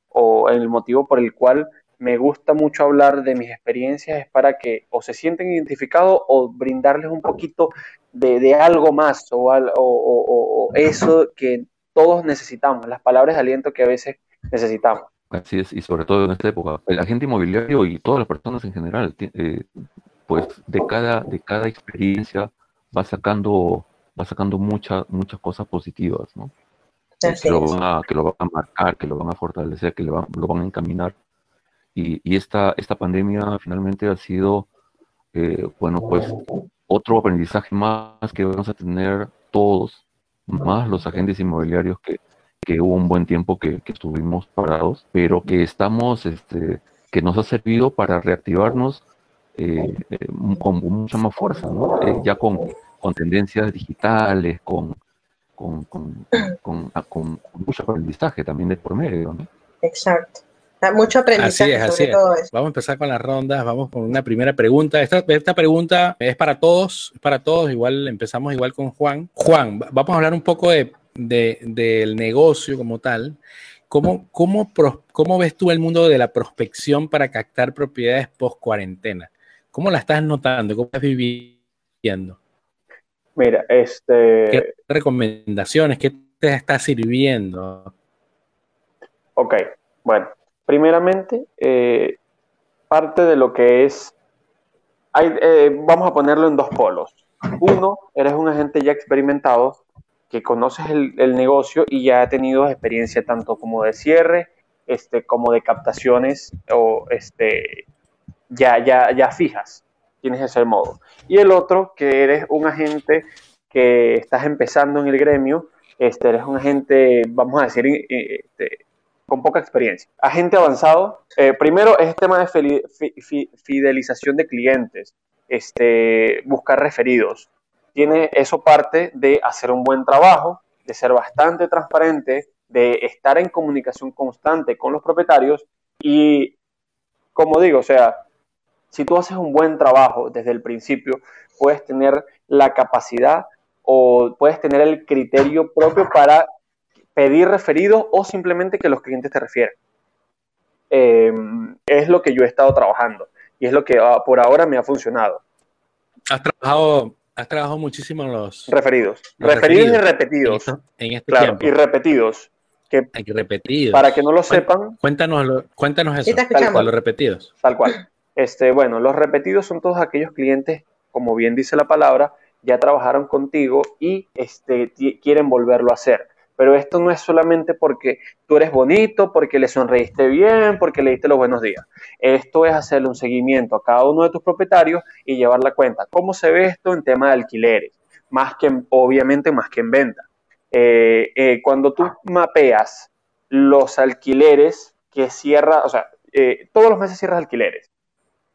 o el motivo por el cual me gusta mucho hablar de mis experiencias es para que o se sienten identificados o brindarles un poquito de, algo más o, eso que todos necesitamos, las palabras de aliento que a veces necesitamos. Así es, y sobre todo en esta época. El agente inmobiliario y todas las personas en general, eh, pues de cada, de cada experiencia va sacando, va sacando muchas muchas cosas positivas, ¿no? Que lo, van a, que lo van a marcar, que lo van a fortalecer, que lo van, lo van a encaminar y, esta, esta pandemia finalmente ha sido, eh, bueno, pues otro aprendizaje más que vamos a tener todos, más los agentes inmobiliarios que, que hubo un buen tiempo que, que, estuvimos parados, pero que estamos, este, que nos ha servido para reactivarnos eh, eh, con mucha más fuerza, ¿no? ya con, con tendencias digitales, con, con, con, con, con mucho aprendizaje también de por medio, ¿no? Exacto. Mucho aprendizaje así es, Vamos a empezar con las rondas, vamos con una primera pregunta. Esta, esta pregunta es para todos, es para todos, igual empezamos igual con Juan. Juan, vamos a hablar un poco de, del negocio como tal. ¿Cómo, cómo, ¿Cómo ves tú el mundo de la prospección para captar propiedades post cuarentena? ¿Cómo la estás notando? ¿Cómo estás viviendo? Mira, este... ¿Qué recomendaciones? ¿Qué te está sirviendo? Ok, bueno, Primeramente, eh, parte de lo que es, eh, vamos a ponerlo en dos polos. Uno, eres un agente ya experimentado que conoces el, negocio y ya ha tenido experiencia tanto como de cierre, este, como de captaciones o este, ya, ya, ya fijas. Tienes ese modo. Y el otro, que eres un agente que estás empezando en el gremio, este, eres un agente, vamos a decir, este, con poca experiencia. Agente avanzado, eh, primero es el tema de fidelización de clientes, este, buscar referidos. Tiene eso parte de hacer un buen trabajo, de ser bastante transparente, de estar en comunicación constante con los propietarios y, como digo, o sea, si tú haces un buen trabajo desde el principio, puedes tener la capacidad o puedes tener el criterio propio para pedir referidos o simplemente que los clientes te refieran. Em, es lo que yo he estado trabajando y es lo que ah, por ahora me ha funcionado. Has trabajado, has trabajado muchísimo en los referidos. referidos, y repetidos. En, este claro, y repetidos. Que, repetidos. Para que no lo sepan. Cuéntanos, cuéntanos eso. Tal cual, los repetidos. Tal cual. Este, bueno, los repetidos son todos aquellos clientes, como bien dice la palabra, ya trabajaron contigo y este, quieren volverlo a hacer. Pero esto no es solamente porque tú eres bonito, porque le sonreíste bien, porque le diste los buenos días. Esto es hacerle un seguimiento a cada uno de tus propietarios y llevar la cuenta. ¿Cómo se ve esto en tema de alquileres? Más que, obviamente, más que en venta. Eh, eh, cuando tú mapeas los alquileres que cierra, o sea, eh, todos los meses cierras alquileres,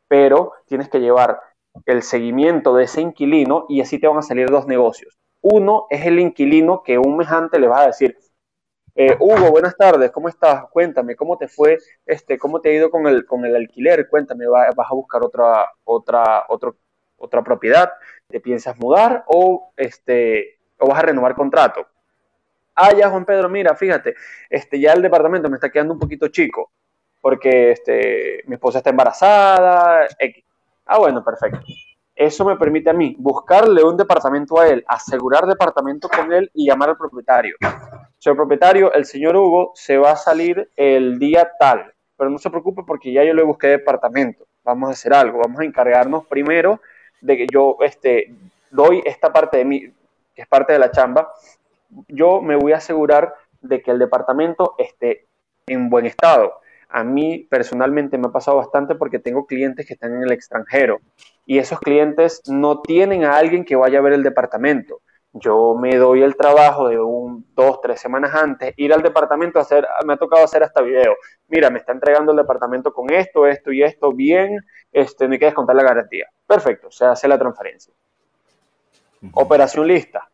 pero tienes que llevar el seguimiento de ese inquilino y así te van a salir dos negocios uno es el inquilino que un mejante le va a decir, Eh, Hugo, buenas tardes, ¿cómo estás? Cuéntame, ¿cómo te fue? Este, ¿Cómo te ha ido con el, con el alquiler? Cuéntame, ¿vas a buscar otra, otra, otra propiedad? ¿Te piensas mudar o, este, o vas a renovar contrato? Ah, ya, Juan Pedro, mira, fíjate, este, ya el departamento me está quedando un poquito chico porque este, mi esposa está embarazada. Ah, bueno, perfecto. Eso me permite a mí buscarle un departamento a él, asegurar departamento con él y llamar al propietario. Señor propietario, el señor Hugo se va a salir el día tal, pero no se preocupe porque ya yo le busqué departamento. Vamos a hacer algo, vamos a encargarnos primero de que yo este, doy esta parte de mí, que es parte de la chamba. Yo me voy a asegurar de que el departamento esté en buen estado a mí personalmente me ha pasado bastante porque tengo clientes que están en el extranjero y esos clientes no tienen a alguien que vaya a ver el departamento. Yo me doy el trabajo de un, dos, tres semanas antes, ir al departamento a hacer, me ha tocado hacer hasta video. Mira, me está entregando el departamento con esto, esto y esto, bien, este, me quieres contar la garantía. Perfecto, se hace la transferencia. Operación lista.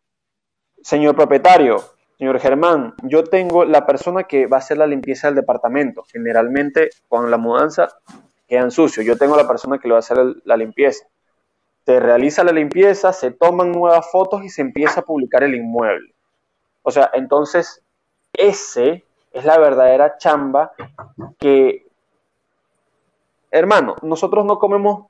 Señor propietario, Señor Germán, yo tengo la persona que va a hacer la limpieza del departamento. Generalmente, con la mudanza, quedan sucios. Yo tengo la persona que le va a hacer la limpieza. Se realiza la limpieza, se toman nuevas fotos y se empieza a publicar el inmueble. O sea, entonces, ese es la verdadera chamba que, hermano, nosotros no comemos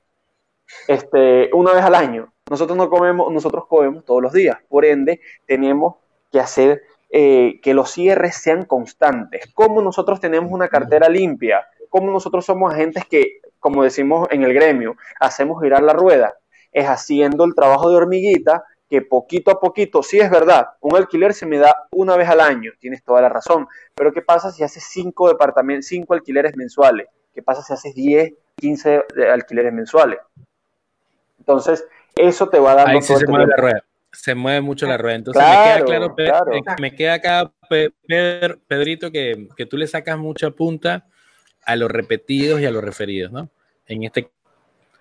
este, una vez al año. Nosotros no comemos, nosotros comemos todos los días. Por ende, tenemos que hacer eh, que los cierres sean constantes, cómo nosotros tenemos una cartera limpia, cómo nosotros somos agentes que, como decimos en el gremio, hacemos girar la rueda, es haciendo el trabajo de hormiguita que poquito a poquito, sí es verdad, un alquiler se me da una vez al año, tienes toda la razón, pero ¿qué pasa si haces cinco departamentos, cinco alquileres mensuales? ¿Qué pasa si haces 10, 15 alquileres mensuales? Entonces, eso te va a dar... Ahí sí se mueve la rueda se mueve mucho la rueda. Entonces me queda claro, me queda acá, Pedrito, que, que, tú le sacas mucha punta a los repetidos y a los referidos, ¿no? En este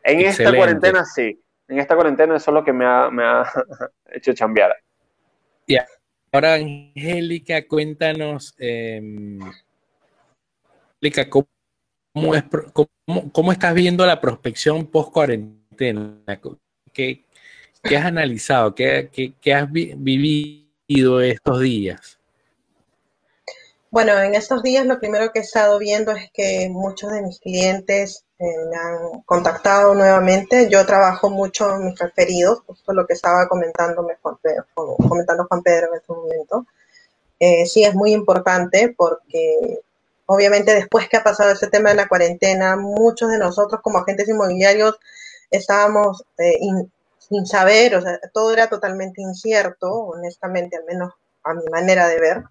En esta cuarentena sí. En esta cuarentena eso es lo que me ha, me ha hecho chambear. Y ahora, Angélica, cuéntanos, eh, ¿cómo, es, cómo, cómo, estás viendo la prospección post-cuarentena? ¿Qué, ¿Qué has analizado? ¿Qué, has vivido estos días? Bueno, en estos días lo primero que he estado viendo es que muchos de mis clientes eh, me han contactado nuevamente. Yo trabajo mucho en mis referidos, justo lo que estaba comentando Juan Pedro, comentando Juan Pedro en este momento. Eh, sí, es muy importante porque obviamente después que ha pasado ese tema de la cuarentena, muchos de nosotros como agentes inmobiliarios estábamos eh, sin saber, o sea, todo era totalmente incierto, honestamente, al menos a mi manera de ver.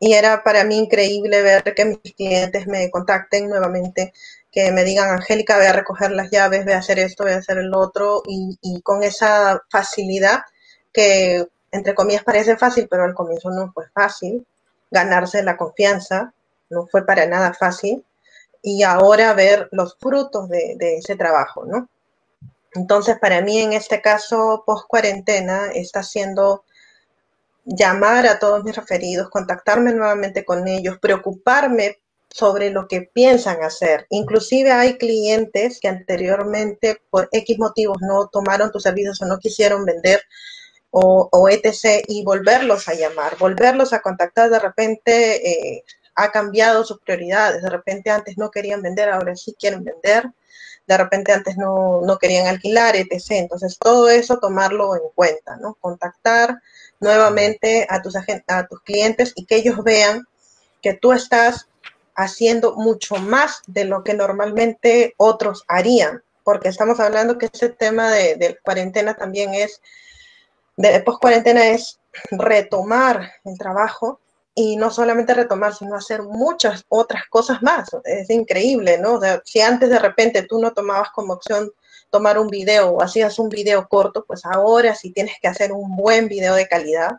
Y era para mí increíble ver que mis clientes me contacten nuevamente, que me digan, Angélica, voy a recoger las llaves, voy a hacer esto, voy a hacer el otro, y, con esa facilidad que, entre comillas, parece fácil, pero al comienzo no fue fácil, ganarse la confianza, no fue para nada fácil, y ahora ver los frutos de ese trabajo, ¿no? Entonces, para mí en este caso, post cuarentena, está siendo llamar a todos mis referidos, contactarme nuevamente con ellos, preocuparme sobre lo que piensan hacer. Inclusive hay clientes que anteriormente por X motivos no tomaron tus servicios o no quisieron vender o, etc. y volverlos a llamar, volverlos a contactar. De repente eh, ha cambiado sus prioridades. De repente antes no querían vender, ahora sí quieren vender de repente antes no, querían alquilar, etc. Entonces, todo eso tomarlo en cuenta, ¿no? Contactar nuevamente a tus, a tus clientes y que ellos vean que tú estás haciendo mucho más de lo que normalmente otros harían, porque estamos hablando que ese tema de, de cuarentena también es, de post cuarentena es retomar el trabajo y no solamente retomar, sino hacer muchas otras cosas más. Es increíble, ¿no? si antes de repente tú no tomabas como opción tomar un video o hacías un video corto, pues ahora si tienes que hacer un buen video de calidad,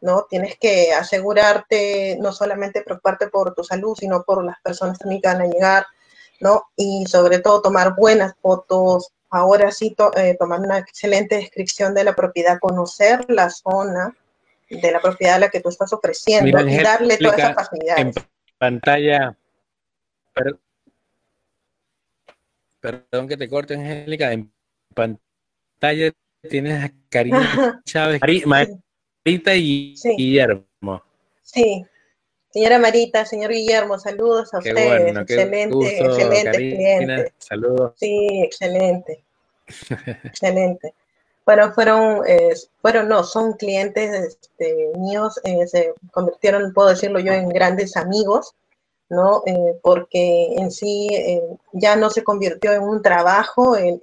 ¿no? Tienes que asegurarte, no solamente preocuparte por tu salud, sino por las personas también que van a llegar, ¿no? Y sobre todo tomar buenas fotos, ahora sí eh, tomar una excelente descripción de la propiedad, conocer la zona, de la propiedad a la que tú estás ofreciendo y darle todas esas facilidades. En pantalla, perdón que te corte, Angélica, en pantalla tienes a Karina Chávez, Marita y Guillermo. Sí, señora Marita, señor Guillermo, saludos a ustedes. excelente, excelente cliente. Saludos. Sí, excelente. excelente. Bueno, fueron, eh, fueron, no, son clientes este, míos, eh, se convirtieron, puedo decirlo yo, en grandes amigos ¿no? Eh, porque en sí ya no se convirtió en un trabajo el,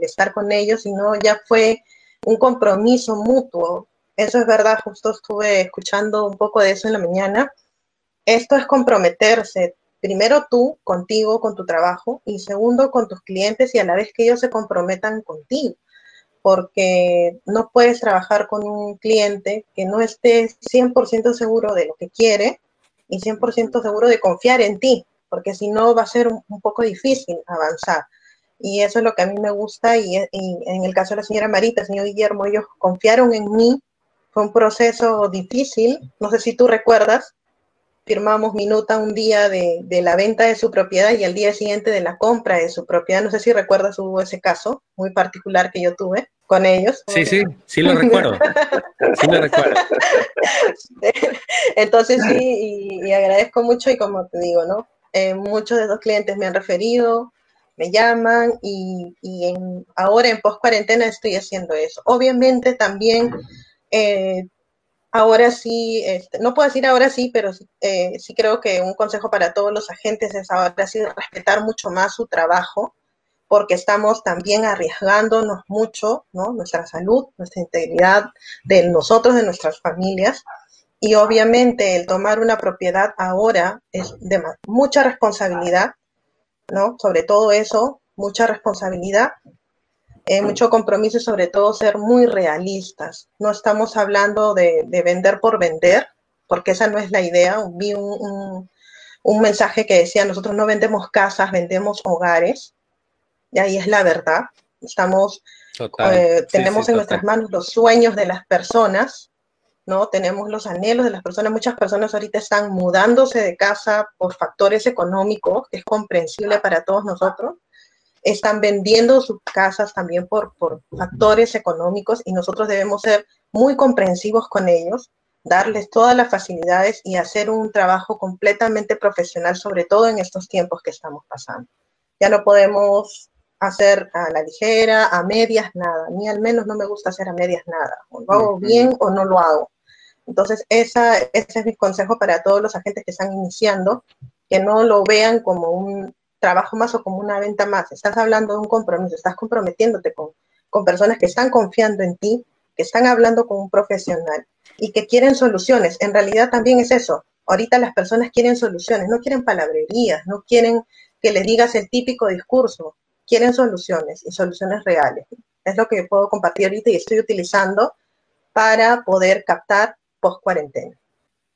estar con ellos, sino ya fue un compromiso mutuo. Eso es verdad, justo estuve escuchando un poco de eso en la mañana. Esto es comprometerse, primero tú, contigo, con tu trabajo, y segundo, con tus clientes y a la vez que ellos se comprometan contigo porque no puedes trabajar con un cliente que no esté 100% seguro de lo que quiere y 100% seguro de confiar en ti, porque si no va a ser un, poco difícil avanzar. Y eso es lo que a mí me gusta y, en el caso de la señora Marita, el señor Guillermo, ellos confiaron en mí. Fue un proceso difícil, no sé si tú recuerdas, firmamos minuta un día de, de, la venta de su propiedad y al día siguiente de la compra de su propiedad. No sé si recuerdas, hubo ese caso muy particular que yo tuve con ellos. Sí, sí, sí lo recuerdo. sí lo recuerdo. Entonces sí, y, agradezco mucho y como te digo, ¿no? Eh, muchos de los clientes me han referido, me llaman y, en, ahora en post cuarentena estoy haciendo eso. Obviamente también, eh, ahora sí, este, no puedo decir ahora sí, pero eh, sí creo que un consejo para todos los agentes es ahora sí respetar mucho más su trabajo porque estamos también arriesgándonos mucho, ¿no? Nuestra salud, nuestra integridad de nosotros, de nuestras familias. Y obviamente el tomar una propiedad ahora es de mucha responsabilidad, ¿no? Sobre todo eso, mucha responsabilidad, eh, mucho compromiso y sobre todo ser muy realistas. No estamos hablando de, vender por vender, porque esa no es la idea. Vi un, un mensaje que decía, nosotros no vendemos casas, vendemos hogares y ahí es la verdad. Estamos, eh, tenemos en nuestras manos los sueños de las personas, ¿no? Tenemos los anhelos de las personas. Muchas personas ahorita están mudándose de casa por factores económicos, que es comprensible para todos nosotros. Están vendiendo sus casas también por, por factores económicos y nosotros debemos ser muy comprensivos con ellos, darles todas las facilidades y hacer un trabajo completamente profesional, sobre todo en estos tiempos que estamos pasando. Ya no podemos hacer a la ligera, a medias, nada. A mí al menos no me gusta hacer a medias nada. O lo hago bien o no lo hago. Entonces, esa, ese es mi consejo para todos los agentes que están iniciando, que no lo vean como un trabajo más o como una venta más. Estás hablando de un compromiso, estás comprometiéndote con, con personas que están confiando en ti, que están hablando con un profesional y que quieren soluciones. En realidad también es eso. Ahorita las personas quieren soluciones, no quieren palabrerías, no quieren que les digas el típico discurso quieren soluciones y soluciones reales. Es lo que puedo compartir ahorita y estoy utilizando para poder captar post cuarentena.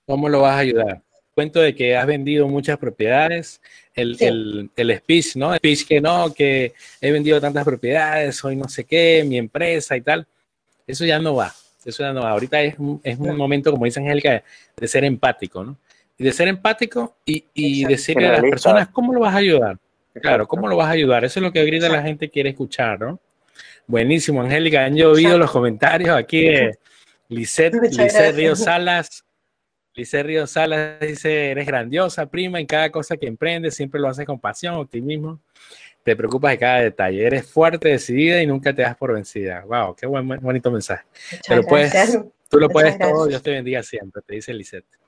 ¿Cómo lo vas a ayudar? Cuento de que has vendido muchas propiedades, el, el, speech, ¿no? El speech que no, que he vendido tantas propiedades, soy no sé qué, mi empresa y tal. Eso ya no va, eso ya no va. Ahorita es un, es un momento, como dice Angélica, de ser empático, ¿no? Y de ser empático y, y decirle a las personas cómo lo vas a ayudar. Claro, ¿cómo lo vas a ayudar? Eso es lo que ahorita la gente quiere escuchar, ¿no? Buenísimo, Angélica. Han llovido los comentarios aquí de Lisette, Río Salas. Lisette Río Salas dice, eres grandiosa, prima, en cada cosa que emprendes siempre lo haces con pasión, optimismo. Te preocupas de cada detalle. Eres fuerte, decidida y nunca te das por vencida. Wow, qué buen, bonito mensaje. Pero puedes, tú lo puedes todo, Dios te bendiga siempre, te dice Lisette.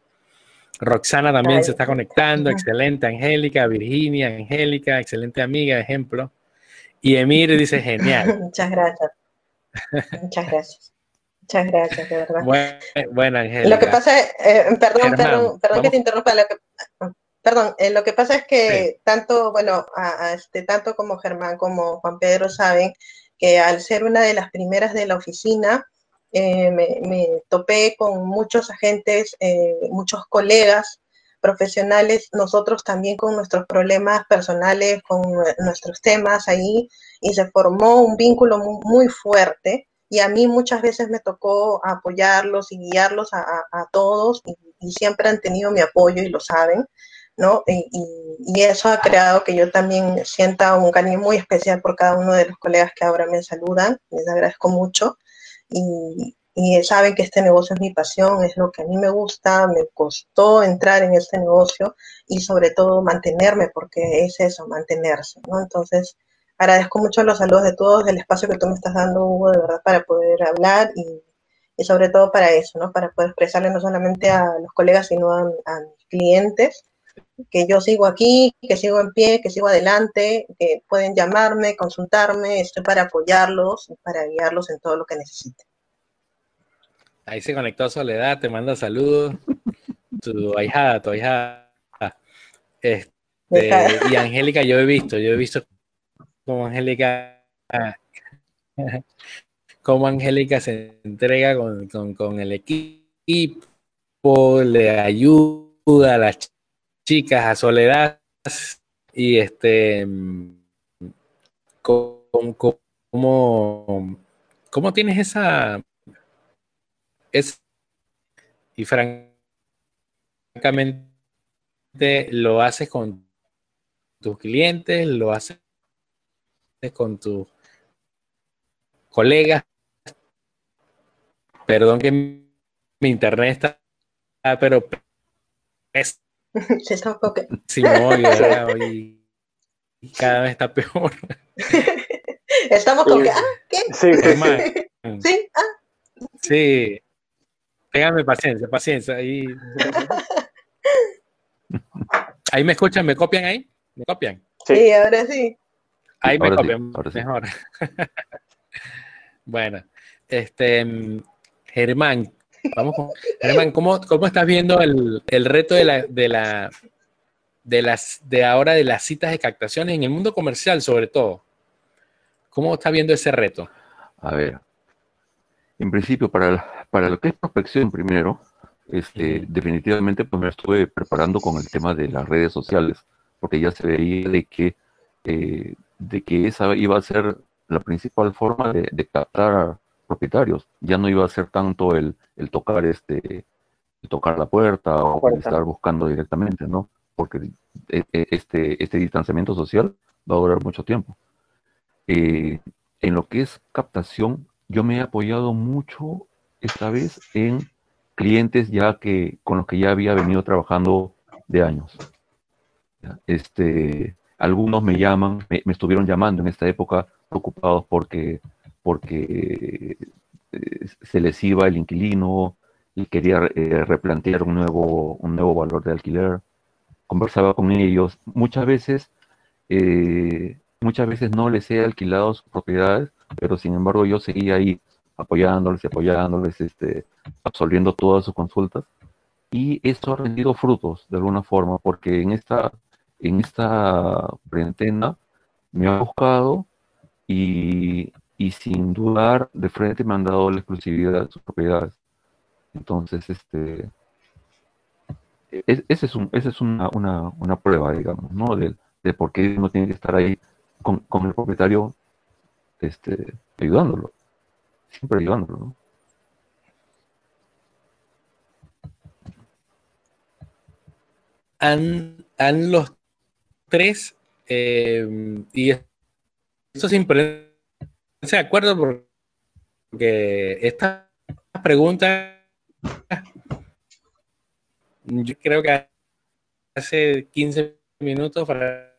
Roxana también se está conectando, excelente, Angélica, Virginia, Angélica, excelente amiga, ejemplo. Y Emir dice, genial. Muchas gracias. Muchas gracias. Muchas gracias, de verdad. Bueno, Angélica. Lo que pasa es, eh, perdón, perdón, perdón que te interrumpa, lo que, perdón, eh, lo que pasa es que tanto, bueno, este, tanto como Germán como Juan Pedro saben que al ser una de las primeras de la oficina, eh, me, topé con muchos agentes, eh, muchos colegas profesionales, nosotros también con nuestros problemas personales, con nuestros temas ahí, y se formó un vínculo muy, fuerte y a mí muchas veces me tocó apoyarlos y guiarlos a, todos y, siempre han tenido mi apoyo y lo saben, ¿no? Y, eso ha creado que yo también sienta un cariño muy especial por cada uno de los colegas que ahora me saludan, les agradezco mucho y, y saben que este negocio es mi pasión, es lo que a mí me gusta, me costó entrar en este negocio y sobre todo mantenerme, porque es eso, mantenerse, ¿no? Entonces, agradezco mucho los saludos de todos, del espacio que tú me estás dando, Hugo, de verdad, para poder hablar y, y sobre todo para eso, ¿no? Para poder expresarle no solamente a los colegas, sino a, a mis clientes, que yo sigo aquí, que sigo en pie, que sigo adelante, que pueden llamarme, consultarme, estoy para apoyarlos, para guiarlos en todo lo que necesiten. Ahí se conectó Soledad, te manda saludos. tu ahijada, tu ahijada. Este, y Angélica, yo he visto, yo he visto cómo Angélica, cómo Angélica se entrega con, el equipo, le ayuda a las chicas, a Soledad, y este, ¿cómo, cómo tienes esa es, y francamente lo haces con tus clientes, lo haces con tus colegas. Perdón que mi internet está, pero es, Se está sí, hoy, cada vez está peor. Estamos con que, ah, ¿qué? Sí, sí, ah. Sí, Téngame paciencia, paciencia. Ahí, ahí me escuchan, ¿me copian ahí? ¿Me copian? Sí, ahora sí. Ahí me copian mejor. bueno, este Germán, vamos con Germán, ¿cómo, cómo estás viendo el, el reto de la, de la de las de ahora de las citas de captaciones en el mundo comercial sobre todo? ¿Cómo estás viendo ese reto? A ver, en principio, para, para lo que es prospección primero, este, definitivamente pues me estuve preparando con el tema de las redes sociales, porque ya se veía de que, eh, de que esa iba a ser la principal forma de, captar propietarios. Ya no iba a ser tanto el, el tocar este tocar la puerta o estar buscando directamente, ¿no? Porque e, e, este, este distanciamiento social va a durar mucho tiempo. Eh, en lo que es captación, yo me he apoyado mucho esta vez en clientes ya que con los que ya había venido trabajando de años. Este, algunos me llaman, me, estuvieron llamando en esta época preocupados porque, porque eh, se les iba el inquilino y quería eh, replantear un nuevo, un nuevo valor de alquiler. Conversaba con ellos. Muchas veces, eh, muchas veces no les he alquilado sus propiedades pero sin embargo yo seguía ahí apoyándoles apoyándoles, este, absolviendo todas sus consultas. Y esto ha rendido frutos de alguna forma, porque en esta, en esta cuarentena me ha buscado y, y, sin dudar de frente me han dado la exclusividad de sus propiedades. Entonces, este, esa es, un, ese es una, una, prueba, digamos, ¿no? De, de por qué uno tiene que estar ahí con, con el propietario este, ayudándolo, siempre ayudándolo. ¿no? Han, han los tres, eh, y esto es importante, de acuerdo porque esta pregunta yo creo que hace 15 minutos para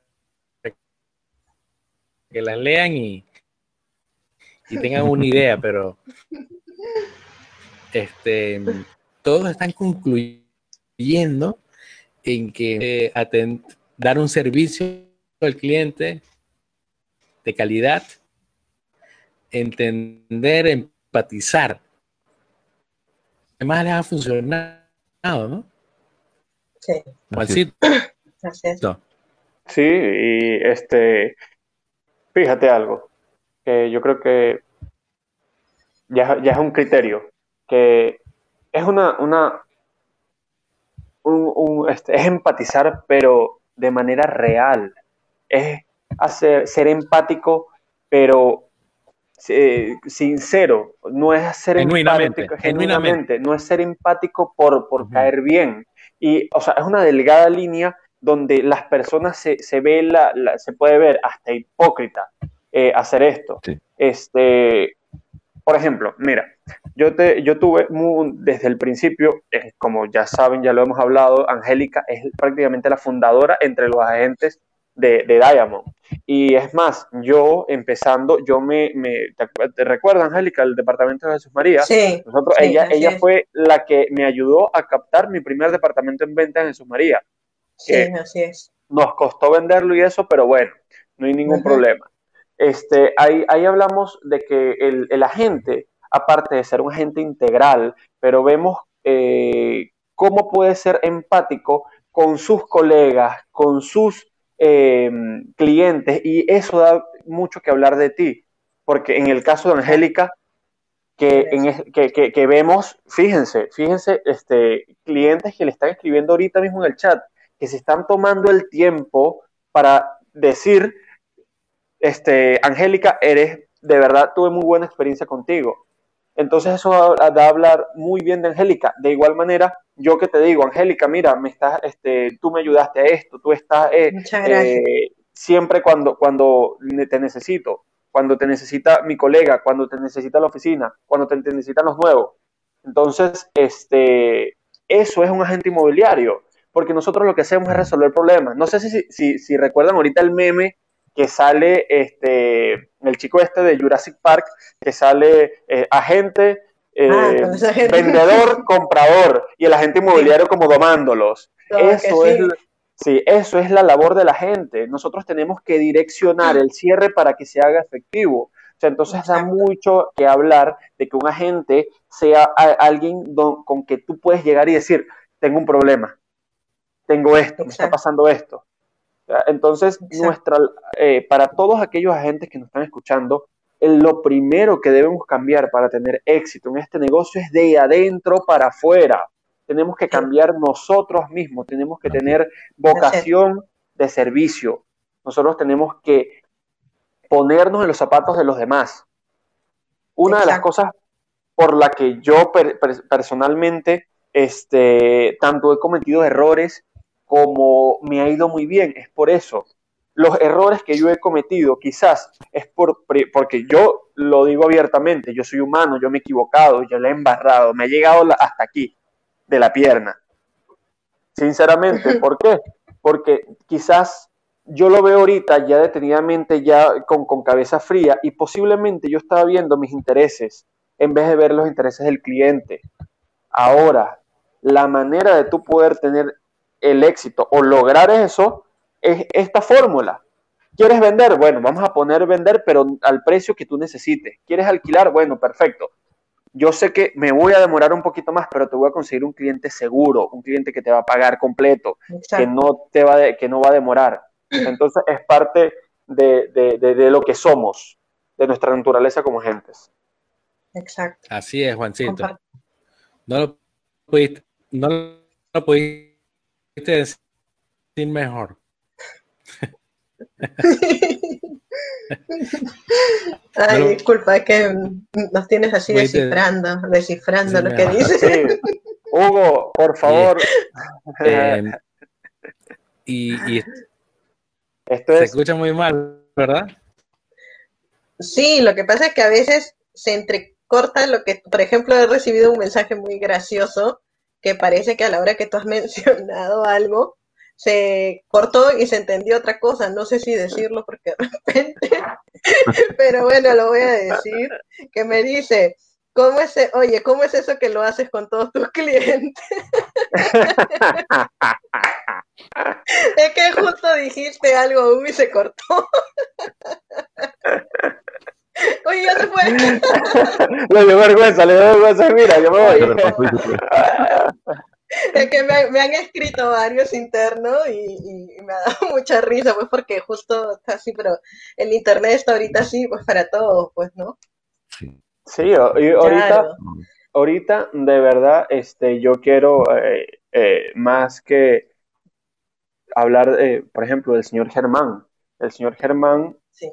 que las lean y, y tengan una idea, pero este, todos están concluyendo en que eh, dar un servicio al cliente de calidad, entender, empatizar. Además les ha funcionado, ¿no? Sí. Sí, y este, fíjate algo que yo creo que ya, es un criterio, que es una, una este, es empatizar, pero de manera real. Es hacer, ser empático, pero eh, sincero, no es ser genuinamente, genuinamente, no es ser empático por, por caer bien. Y, o sea, es una delgada línea donde las personas se, se ve la, se puede ver hasta hipócrita eh, hacer esto. Este, por ejemplo, mira, yo, te, yo tuve desde el principio, eh, como ya saben, ya lo hemos hablado, Angélica es prácticamente la fundadora entre los agentes de, Diamond. Y es más, yo empezando, yo me, me ¿te, recuerdas, Angélica, el departamento de Jesús María? Sí. Nosotros, ella ella fue la que me ayudó a captar mi primer departamento en venta en Jesús María. Sí, así es. Nos costó venderlo y eso, pero bueno, no hay ningún problema. Este, ahí, ahí hablamos de que el, el, agente, aparte de ser un agente integral, pero vemos eh, cómo puede ser empático con sus colegas, con sus Em, clientes y eso da mucho que hablar de ti, porque en el caso de Angélica, que, en, que, que, vemos, fíjense, fíjense, este, clientes que le están escribiendo ahorita mismo en el chat, que se están tomando el tiempo para decir, este, Angélica, eres, de verdad, tuve muy buena experiencia contigo. Entonces eso da, a hablar muy bien de Angélica. De igual manera, yo que te digo, Angélica, mira, me estás, este, tú me ayudaste a esto, tú estás eh, eh, siempre cuando, cuando te necesito, cuando te necesita mi colega, cuando te necesita la oficina, cuando te, necesitan los nuevos. Entonces, este, eso es un agente inmobiliario, porque nosotros lo que hacemos es resolver problemas. No sé si, si, si recuerdan ahorita el meme que sale este, el chico este de Jurassic Park, que sale eh, agente, eh, ah, vendedor, comprador y el agente inmobiliario como domándolos. eso es, sí, eso es la labor de la gente. Nosotros tenemos que direccionar el cierre para que se haga efectivo. O sea, entonces da mucho que hablar de que un agente sea alguien con que tú puedes llegar y decir, tengo un problema, tengo esto, me está pasando esto. Entonces, nuestra, eh, para todos aquellos agentes que nos están escuchando, lo primero que debemos cambiar para tener éxito en este negocio es de adentro para afuera. Tenemos que cambiar nosotros mismos, tenemos que tener vocación de servicio. Nosotros tenemos que ponernos en los zapatos de los demás. Una de las cosas por la que yo personalmente este, tanto he cometido errores como me ha ido muy bien, es por eso. Los errores que yo he cometido quizás es por, porque yo lo digo abiertamente, yo soy humano, yo me he equivocado, yo le he embarrado, me ha llegado hasta aquí, de la pierna. Sinceramente, ¿por qué? Porque quizás yo lo veo ahorita ya detenidamente, ya con, con cabeza fría, y posiblemente yo estaba viendo mis intereses en vez de ver los intereses del cliente. Ahora, la manera de tú poder tener el éxito o lograr eso es esta fórmula. ¿Quieres vender? Bueno, vamos a poner vender, pero al precio que tú necesites. ¿Quieres alquilar? Bueno, perfecto. Yo sé que me voy a demorar un poquito más, pero te voy a conseguir un cliente seguro, un cliente que te va a pagar completo, que no, te va que no va a demorar. Entonces es parte de, de, lo que somos, de nuestra naturaleza como gentes. Exacto. Así es, Juancito. No lo pudiste, no lo pudiste decir mejor. Ay, disculpa, es que nos tienes así descifrando, descifrando lo que dices. Hugo, por favor. Eh, y, Esto se escucha muy mal, ¿verdad? Sí, lo que pasa es que a veces se entrecorta lo que, por ejemplo, he recibido un mensaje muy gracioso que parece que a la hora que tú has mencionado algo, se cortó y se entendió otra cosa. No sé si decirlo porque de repente, pero bueno, lo voy a decir, que me dice, ¿cómo es, e-, oye, ¿cómo es eso que lo haces con todos tus clientes? es que justo dijiste algo y se cortó. Oye, ya se fue. le dio vergüenza, le dio vergüenza. Mira, yo me voy. Es que me, han escrito varios internos y, me ha dado mucha risa, pues porque justo está así, pero el internet está ahorita así, pues para todos, pues, ¿no? Sí, sí y ahorita, ahorita de verdad, este, yo quiero eh, eh, más que hablar, eh, por ejemplo, del señor Germán. El señor Germán sí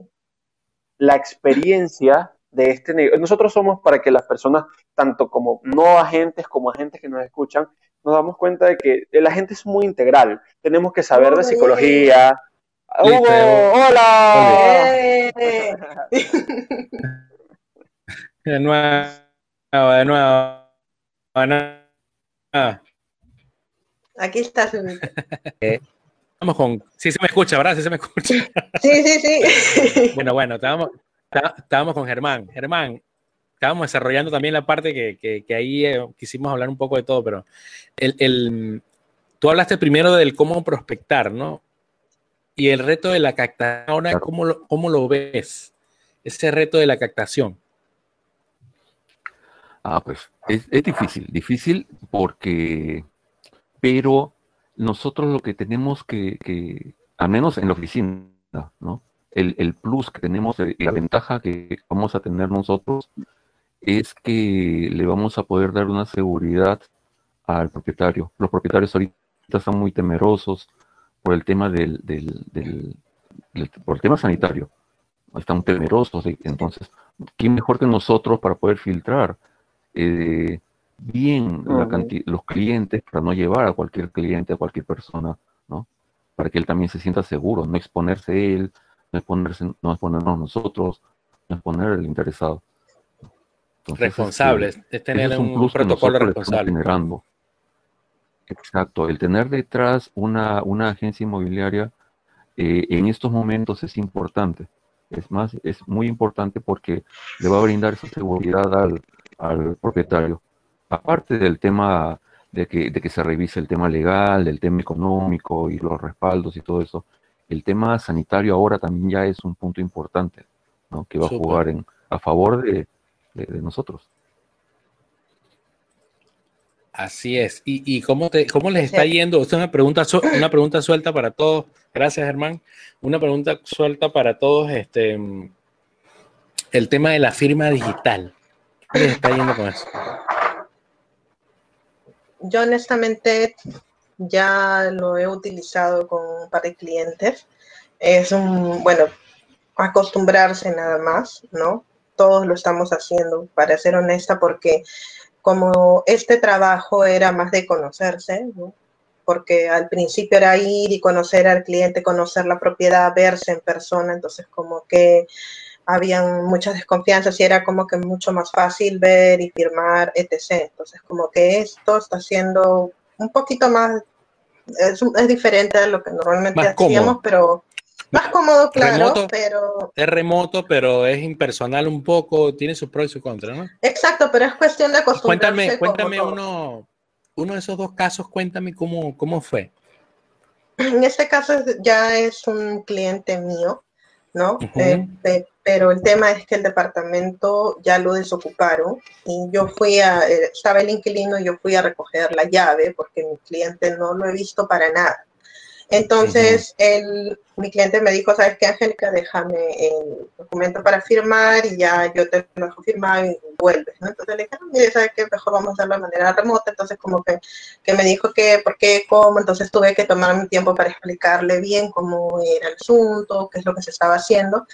la experiencia de este negocio. Nosotros somos para que las personas, tanto como no agentes como agentes que nos escuchan, nos damos cuenta de que la gente es muy integral. Tenemos que saber de psicología. Hugo, hola. De nuevo, de nuevo. Aquí estás. Estamos con. Sí, se me escucha, ¿verdad? Sí, se me escucha. Sí, sí, sí. Bueno, bueno, estábamos, estábamos con Germán. Germán, estábamos desarrollando también la parte que, que, ahí eh, quisimos hablar un poco de todo, pero el, el, tú hablaste primero del cómo prospectar, ¿no? Y el reto de la captación, ahora, ¿cómo lo, cómo lo ves? Ese reto de la captación. Ah, pues es, es difícil, difícil porque, pero nosotros lo que tenemos que, que al menos en la oficina, ¿no? El, el, plus que tenemos, la ventaja que vamos a tener nosotros es que le vamos a poder dar una seguridad al propietario. Los propietarios ahorita están muy temerosos por el tema del, del, del, por el tema sanitario. Están temerosos, entonces, ¿quién mejor que nosotros para poder filtrar eh, bien los clientes para no llevar a cualquier cliente, a cualquier persona, ¿no? Para que él también se sienta seguro, no exponerse él, no exponerse, no exponernos nosotros, no exponer el interesado. responsable, este, es tener un, protocolo responsable. Generando. Exacto, el tener detrás una, una agencia inmobiliaria eh, en estos momentos es importante. Es más, es muy importante porque le va a brindar esa seguridad al, al propietario. Aparte del tema de que, de que se revise el tema legal, del tema económico y los respaldos y todo eso, el tema sanitario ahora también ya es un punto importante, ¿no? que va a jugar en, a favor de, nosotros. Así es. ¿Y, cómo, te, cómo les está yendo? Esta es una pregunta, una pregunta suelta para todos. Gracias, Germán. Una pregunta suelta para todos. Este, el tema de la firma digital. ¿Cómo les está yendo con eso? Yo honestamente ya lo he utilizado con par de clientes. Es un, bueno, acostumbrarse nada más, ¿no? Todos lo estamos haciendo, para ser honesta, porque como este trabajo era más de conocerse, ¿no? porque al principio era ir y conocer al cliente, conocer la propiedad, verse en persona, entonces como que habían muchas desconfianzas y era como que mucho más fácil ver y firmar, etc. Entonces como que esto está siendo un poquito más es, diferente a lo que normalmente hacíamos, pero más cómodo, claro, pero... Es remoto, pero es impersonal un poco, tiene sus pros y sus contras, ¿no? Exacto, pero es cuestión de acostumbrarse. Cuéntame, cuéntame uno, uno de esos dos casos, cuéntame cómo, cómo fue. En este caso ya es un cliente mío, ¿no? Pero el tema es que el departamento ya lo desocuparon y yo fui a, eh, estaba el inquilino y yo fui a recoger la llave porque mi cliente no lo he visto para nada. Entonces, mi cliente me dijo, ¿sabes qué, Angélica? Déjame el documento para firmar y ya yo te lo dejo firmar y vuelves, Entonces le dije, ah, mire, ¿sabes qué? Mejor vamos a hacerlo de manera remota. Entonces, como que, que me dijo que, ¿por qué, cómo? Entonces tuve que tomar mi tiempo para explicarle bien cómo era el asunto, qué es lo que se estaba haciendo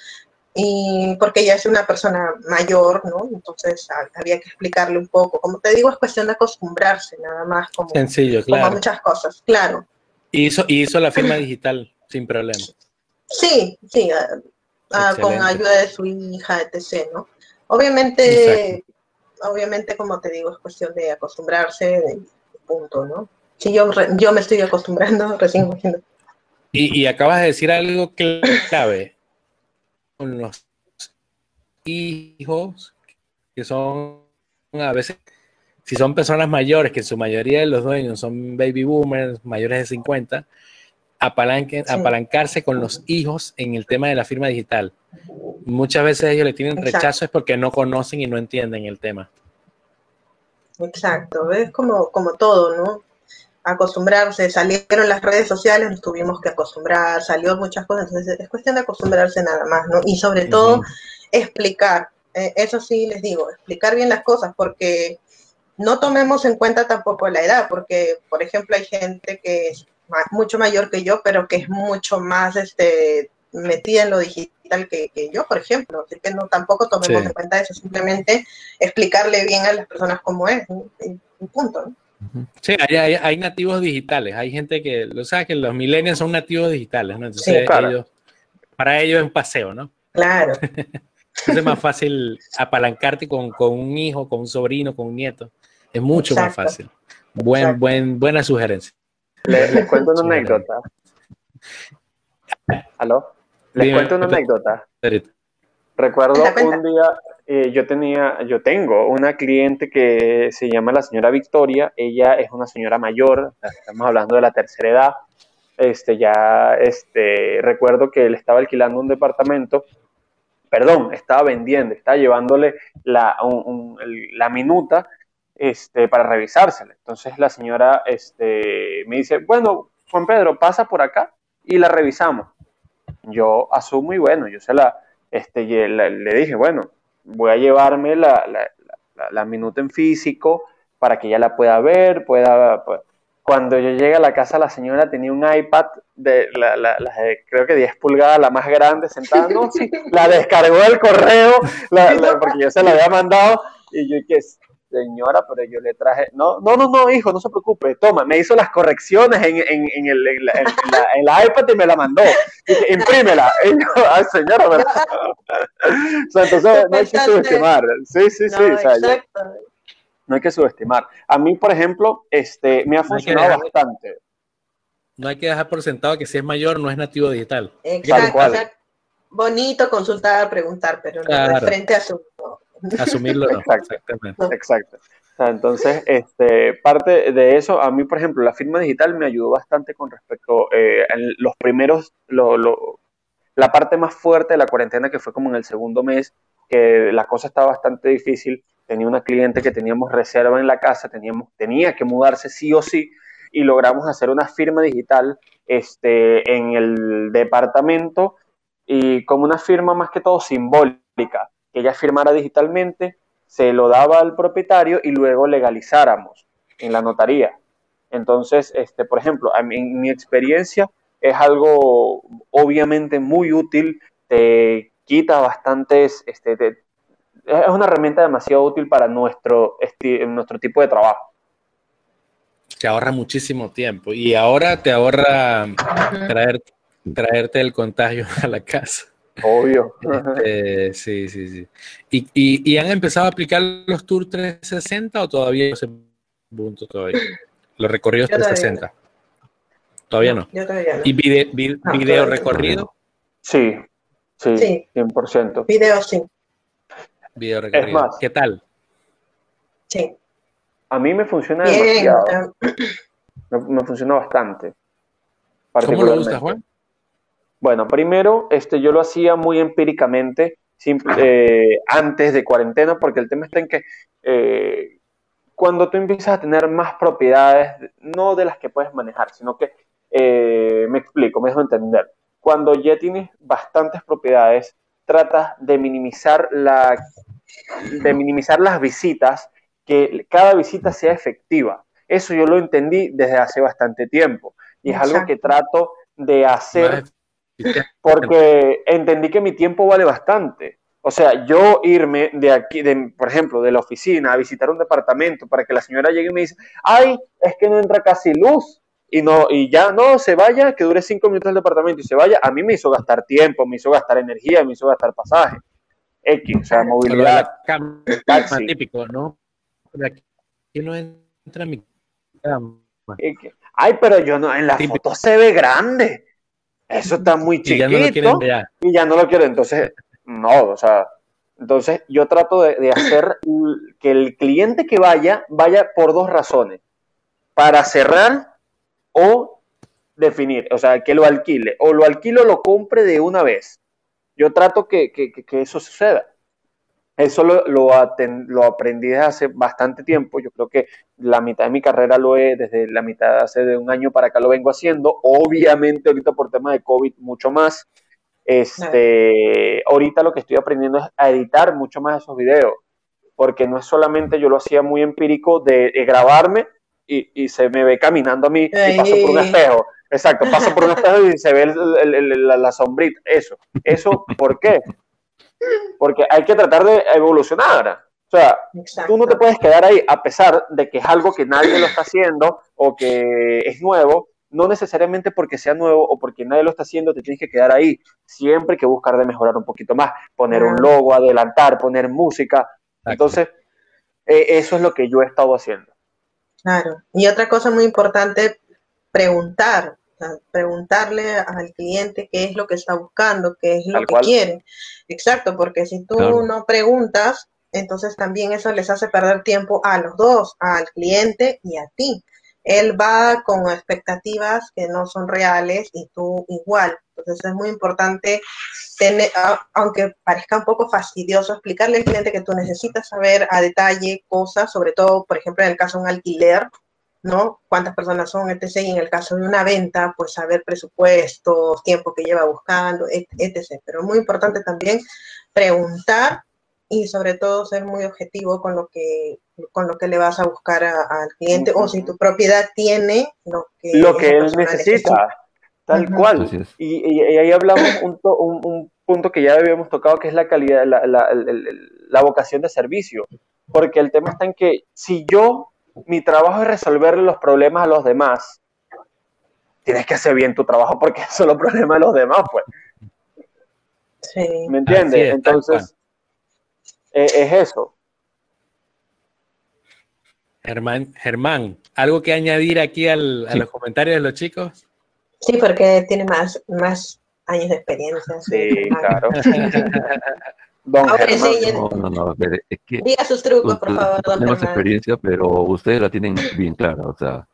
y porque ella es una persona mayor, ¿no? Entonces había que explicarle un poco. Como te digo, es cuestión de acostumbrarse, nada más. Como, Sencillo, claro. Como muchas cosas, claro. Y hizo, hizo la firma digital sin problema. Sí, sí, con ayuda de su hija, etc., ¿no? Obviamente, obviamente, como te digo, es cuestión de acostumbrarse, punto, ¿no? Sí, yo, yo me estoy acostumbrando, recién y, y acabas de decir algo clave con los hijos, que son a veces, si son personas mayores, que en su mayoría de los dueños son baby boomers, mayores de 50, apalancarse con los hijos en el tema de la firma digital. Muchas veces ellos le tienen rechazo es porque no conocen y no entienden el tema. Exacto, es como, como todo, ¿no? Acostumbrarse, salieron las redes sociales, nos tuvimos que acostumbrar, salió muchas cosas, entonces es cuestión de acostumbrarse nada más, ¿no? Y sobre todo explicar, eh, eso sí les digo, explicar bien las cosas, porque no tomemos en cuenta tampoco la edad, porque, por ejemplo, hay gente que es mucho mayor que yo, pero que es mucho más este, metida en lo digital que, yo, por ejemplo. Así que no, tampoco tomemos en cuenta eso, simplemente explicarle bien a las personas cómo es, un punto. Sí, hay, nativos digitales, hay gente que, lo sabe que los millennials son nativos digitales, ¿no? Entonces, para ellos es un paseo, ¿no? Claro. es más fácil apalancarte con, un hijo, con un sobrino, con un nieto. Es mucho más fácil. Buen, buen, buena sugerencia. Les, cuento una anécdota. ¿Aló? Les cuento una anécdota. Recuerdo un día, eh, yo tenía, yo tengo una cliente que se llama la señora Victoria. Ella es una señora mayor, estamos hablando de la tercera edad. Este, ya, este, recuerdo que él estaba alquilando un departamento perdón, estaba vendiendo, estaba llevándole la, la minuta este, para revisársela. Entonces la señora este, me dice, bueno, Juan Pedro, pasa por acá y la revisamos. Yo asumo y bueno, yo se la, este, le dije, bueno, voy a llevarme la, la, minuta en físico para que ella la pueda ver, pueda, cuando yo llegué a la casa, la señora tenía un iPad de, la, la, creo que 10 pulgadas, la más grande, sentada. No, sí, la descargó del correo, porque yo se la había mandado. Y yo dije, señora, pero yo le traje. No, no, no, no, hijo, no se preocupe. Toma, me hizo las correcciones en, en, en, el, en, la, iPad y me la mandó. Imprímela. Y yo, ay, señora, ¿verdad? o sea, entonces no hay que subestimar. Sí, sí, sí. o sea, no hay que subestimar. A mí, por ejemplo, este, me ha funcionado bastante. No hay que dejar por sentado que si es mayor no es nativo digital. Exacto. bonito consultar, preguntar, pero no de frente a su... Asumirlo no. Exactamente. Exacto. entonces, este, parte de eso, a mí, por ejemplo, la firma digital me ayudó bastante con respecto eh, a los primeros, la parte más fuerte de la cuarentena, que fue como en el segundo mes, que la cosa estaba bastante difícil tenía una cliente que teníamos reserva en la casa, teníamos, tenía que mudarse sí o sí, y logramos hacer una firma digital este, en el departamento y como una firma más que todo simbólica, que ella firmara digitalmente, se lo daba al propietario y luego legalizáramos en la notaría. Entonces, este, por ejemplo, en mi experiencia es algo obviamente muy útil, te quita bastantes, este, es una herramienta demasiado útil para nuestro, nuestro tipo de trabajo. Te ahorra muchísimo tiempo y ahora te ahorra traer, traerte el contagio a la casa. Obvio. Este, sí, sí, sí. ¿Y, y, han empezado a aplicar los Tour 360 o todavía no se punto todavía? Los recorridos 360. Todavía no. ¿Y video recorrido? Sí, sí, sí, 100%. Video sí. Video recorrido. ¿Qué tal? Sí. A mí me funciona demasiado. Me, funciona bastante. ¿Cómo lo gusta, Juan? Bueno, primero, este, yo lo hacía muy empíricamente, eh, antes de cuarentena, porque el tema está en que eh, cuando tú empiezas a tener más propiedades, no de las que puedes manejar, sino que, eh, me explico, me dejo entender. Cuando ya tienes bastantes propiedades, tratas de minimizar la de minimizar las visitas, que cada visita sea efectiva. Eso yo lo entendí desde hace bastante tiempo y es algo que trato de hacer porque entendí que mi tiempo vale bastante. O sea, yo irme de aquí, de, por ejemplo, de la oficina a visitar un departamento para que la señora llegue y me dice, ay, es que no entra casi luz y no y ya no se vaya, que dure cinco minutos el departamento y se vaya, a mí me hizo gastar tiempo, me hizo gastar energía, me hizo gastar pasaje. X, o sea, movilidad. Taxi. típico, ¿no? aquí no entra mi Ay, pero yo no, en la foto se ve grande. Eso está muy chiquito. Y ya no lo quiero. Entonces, no, o sea, entonces yo trato de, de hacer que el cliente que vaya, vaya por dos razones. Para cerrar o definir, o sea, que lo alquile. O lo alquilo o lo compre de una vez. Yo trato que, eso suceda. Eso lo, lo, aprendí desde hace bastante tiempo. Yo creo que la mitad de mi carrera lo he, desde la mitad hace de un año para acá lo vengo haciendo. Obviamente ahorita por tema de COVID mucho más. Este, ahorita lo que estoy aprendiendo es a editar mucho más esos videos, porque no es solamente yo lo hacía muy empírico de, grabarme y, se me ve caminando a mí y paso por un espejo Exacto, paso por un espejo y se ve la, sombrita. Eso. ¿Eso por qué? Porque hay que tratar de evolucionar. O sea, tú no te puedes quedar ahí a pesar de que es algo que nadie lo está haciendo o que es nuevo. No necesariamente porque sea nuevo o porque nadie lo está haciendo, te tienes que quedar ahí. Siempre hay que buscar de mejorar un poquito más. Poner un logo, adelantar, poner música. Entonces, eh, eso es lo que yo he estado haciendo. Claro. Y otra cosa muy importante, preguntar, preguntarle al cliente qué es lo que está buscando, qué es lo que quiere. Exacto, porque si tú no preguntas, entonces también eso les hace perder tiempo a los dos, al cliente y a ti. Él va con expectativas que no son reales y tú igual. Entonces es muy importante, tener, aunque parezca un poco fastidioso, explicarle al cliente que tú necesitas saber a detalle cosas, sobre todo, por ejemplo, en el caso de un alquiler, ¿no? Cuántas personas son, etc. Y en el caso de una venta, pues saber presupuestos, tiempo que lleva buscando, etc. Pero es muy importante también preguntar y sobre todo ser muy objetivo con lo que con lo que le vas a buscar al cliente o si tu propiedad tiene lo que, lo que él necesita, tal cual. Y, ahí hablamos un, un, punto que ya habíamos tocado que es la calidad, la, la, la, vocación de servicio. Porque el tema está en que si yo, mi trabajo es resolverle los problemas a los demás, tienes que hacer bien tu trabajo porque son los problemas de los demás, pues. Sí. ¿Me entiendes? Entonces, eh, es eso. Germán, Germán, ¿algo que añadir aquí a los comentarios de los chicos? Sí, porque tiene más, más años de experiencia. Sí, claro. don no, no, no, es que Diga sus trucos, por favor, don Tenemos experiencia, pero ustedes la tienen bien clara, o sea,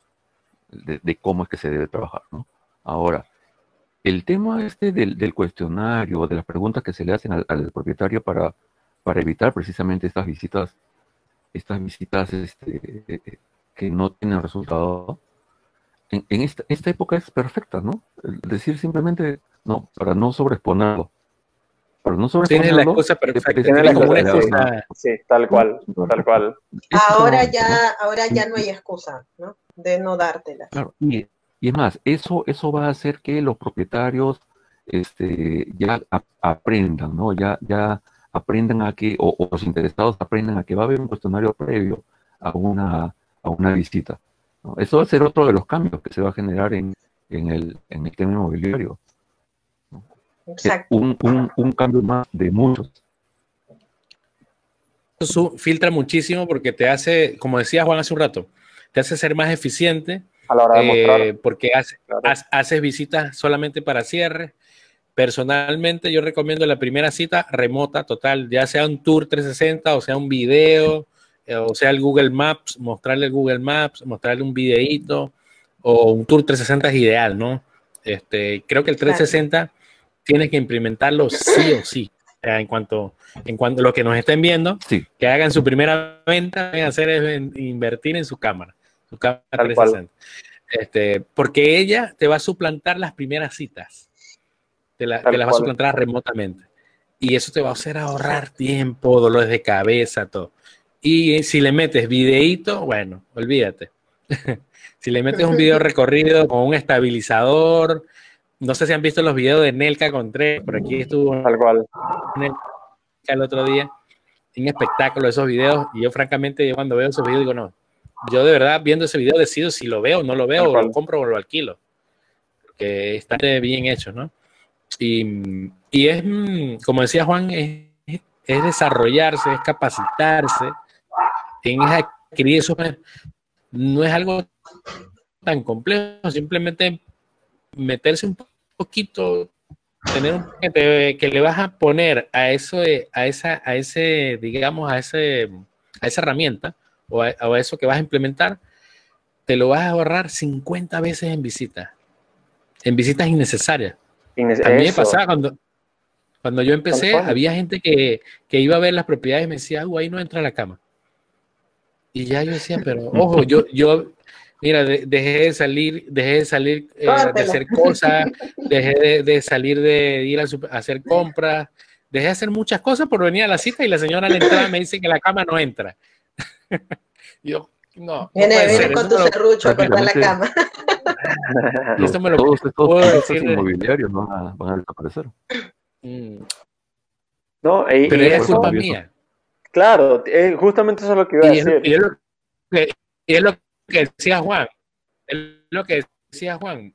de, cómo es que se debe trabajar, ¿no? Ahora, el tema este del, cuestionario, de las preguntas que se le hacen al propietario para para evitar precisamente estas visitas, estas visitas este, que no tienen resultado. En, esta, época es perfecta, ¿no? decir simplemente, no, para no sobreexponerlo. No. Tiene la excusa perfecta. Tiene la excusa. Sí, tal cual, tal cual. Ahora ya, ahora ya no hay excusa, ¿no? De no dártela. Claro, y, es más, eso, eso va a hacer que los propietarios este, ya aprendan, ¿no? Ya, ya aprendan a que, o, los interesados aprendan a que va a haber un cuestionario previo a una, a una visita. Eso va a ser otro de los cambios que se va a generar en, en, el, en el tema inmobiliario. Exacto. Un, un, un cambio más de muchos. Eso filtra muchísimo porque te hace, como decía Juan hace un rato, te hace ser más eficiente. A la hora de eh, porque haces visitas solamente para cierre, Personalmente yo recomiendo la primera cita remota total, ya sea un tour 360 o sea un video, eh, o sea el Google Maps, mostrarle el Google Maps, mostrarle un videíto o un tour 360 es ideal, ¿no? Este, creo que el 360 tiene que implementarlo sí o sí. en cuanto en cuanto a los que nos estén viendo, que hagan su primera venta, a hacer es invertir en su cámara, su cámara 360. Este, porque ella te va a suplantar las primeras citas te, la, las vas a encontrar remotamente. Y eso te va a hacer ahorrar tiempo, dolores de cabeza, todo. Y si le metes videíto, bueno, olvídate. si le metes un video recorrido con un estabilizador, no sé si han visto los videos de Nelka Contreras, por aquí estuvo Tal cual. el otro día, un espectáculo esos videos, y yo francamente yo cuando veo esos videos digo, no, yo de verdad viendo ese video decido si lo veo o no lo veo, o lo compro o lo alquilo, que está bien hecho, ¿no? Y, es, mm, como decía Juan, es, desarrollarse, es capacitarse, es adquirir eso. No es algo tan complejo, simplemente meterse un poquito, tener un que, que le vas a poner a eso, a esa, a ese, digamos, a ese, a esa herramienta o a, eso que vas a implementar, te lo vas a ahorrar 50 veces en visitas, en visitas innecesarias. A mí me pasaba cuando, cuando yo empecé, había gente que, iba a ver las propiedades y me decía, ahí no entra la cama. Y ya yo decía, pero ojo, yo, yo mira, dejé de salir, dejé de salir eh, de hacer cosas, dejé de, salir de ir a, hacer compras, dejé de hacer muchas cosas por venir a la cita y la señora al entrar me dice que la cama no entra. yo, no. Viene, viene con tu serrucho a la cama. Esto me lo todos estos puedo decir inmobiliarios van a, van a desaparecer. Mm. No, pero es culpa mía. Claro, eh, justamente eso es lo que iba a decir. y, es lo que, y es lo que decía Juan. Es lo que decía Juan.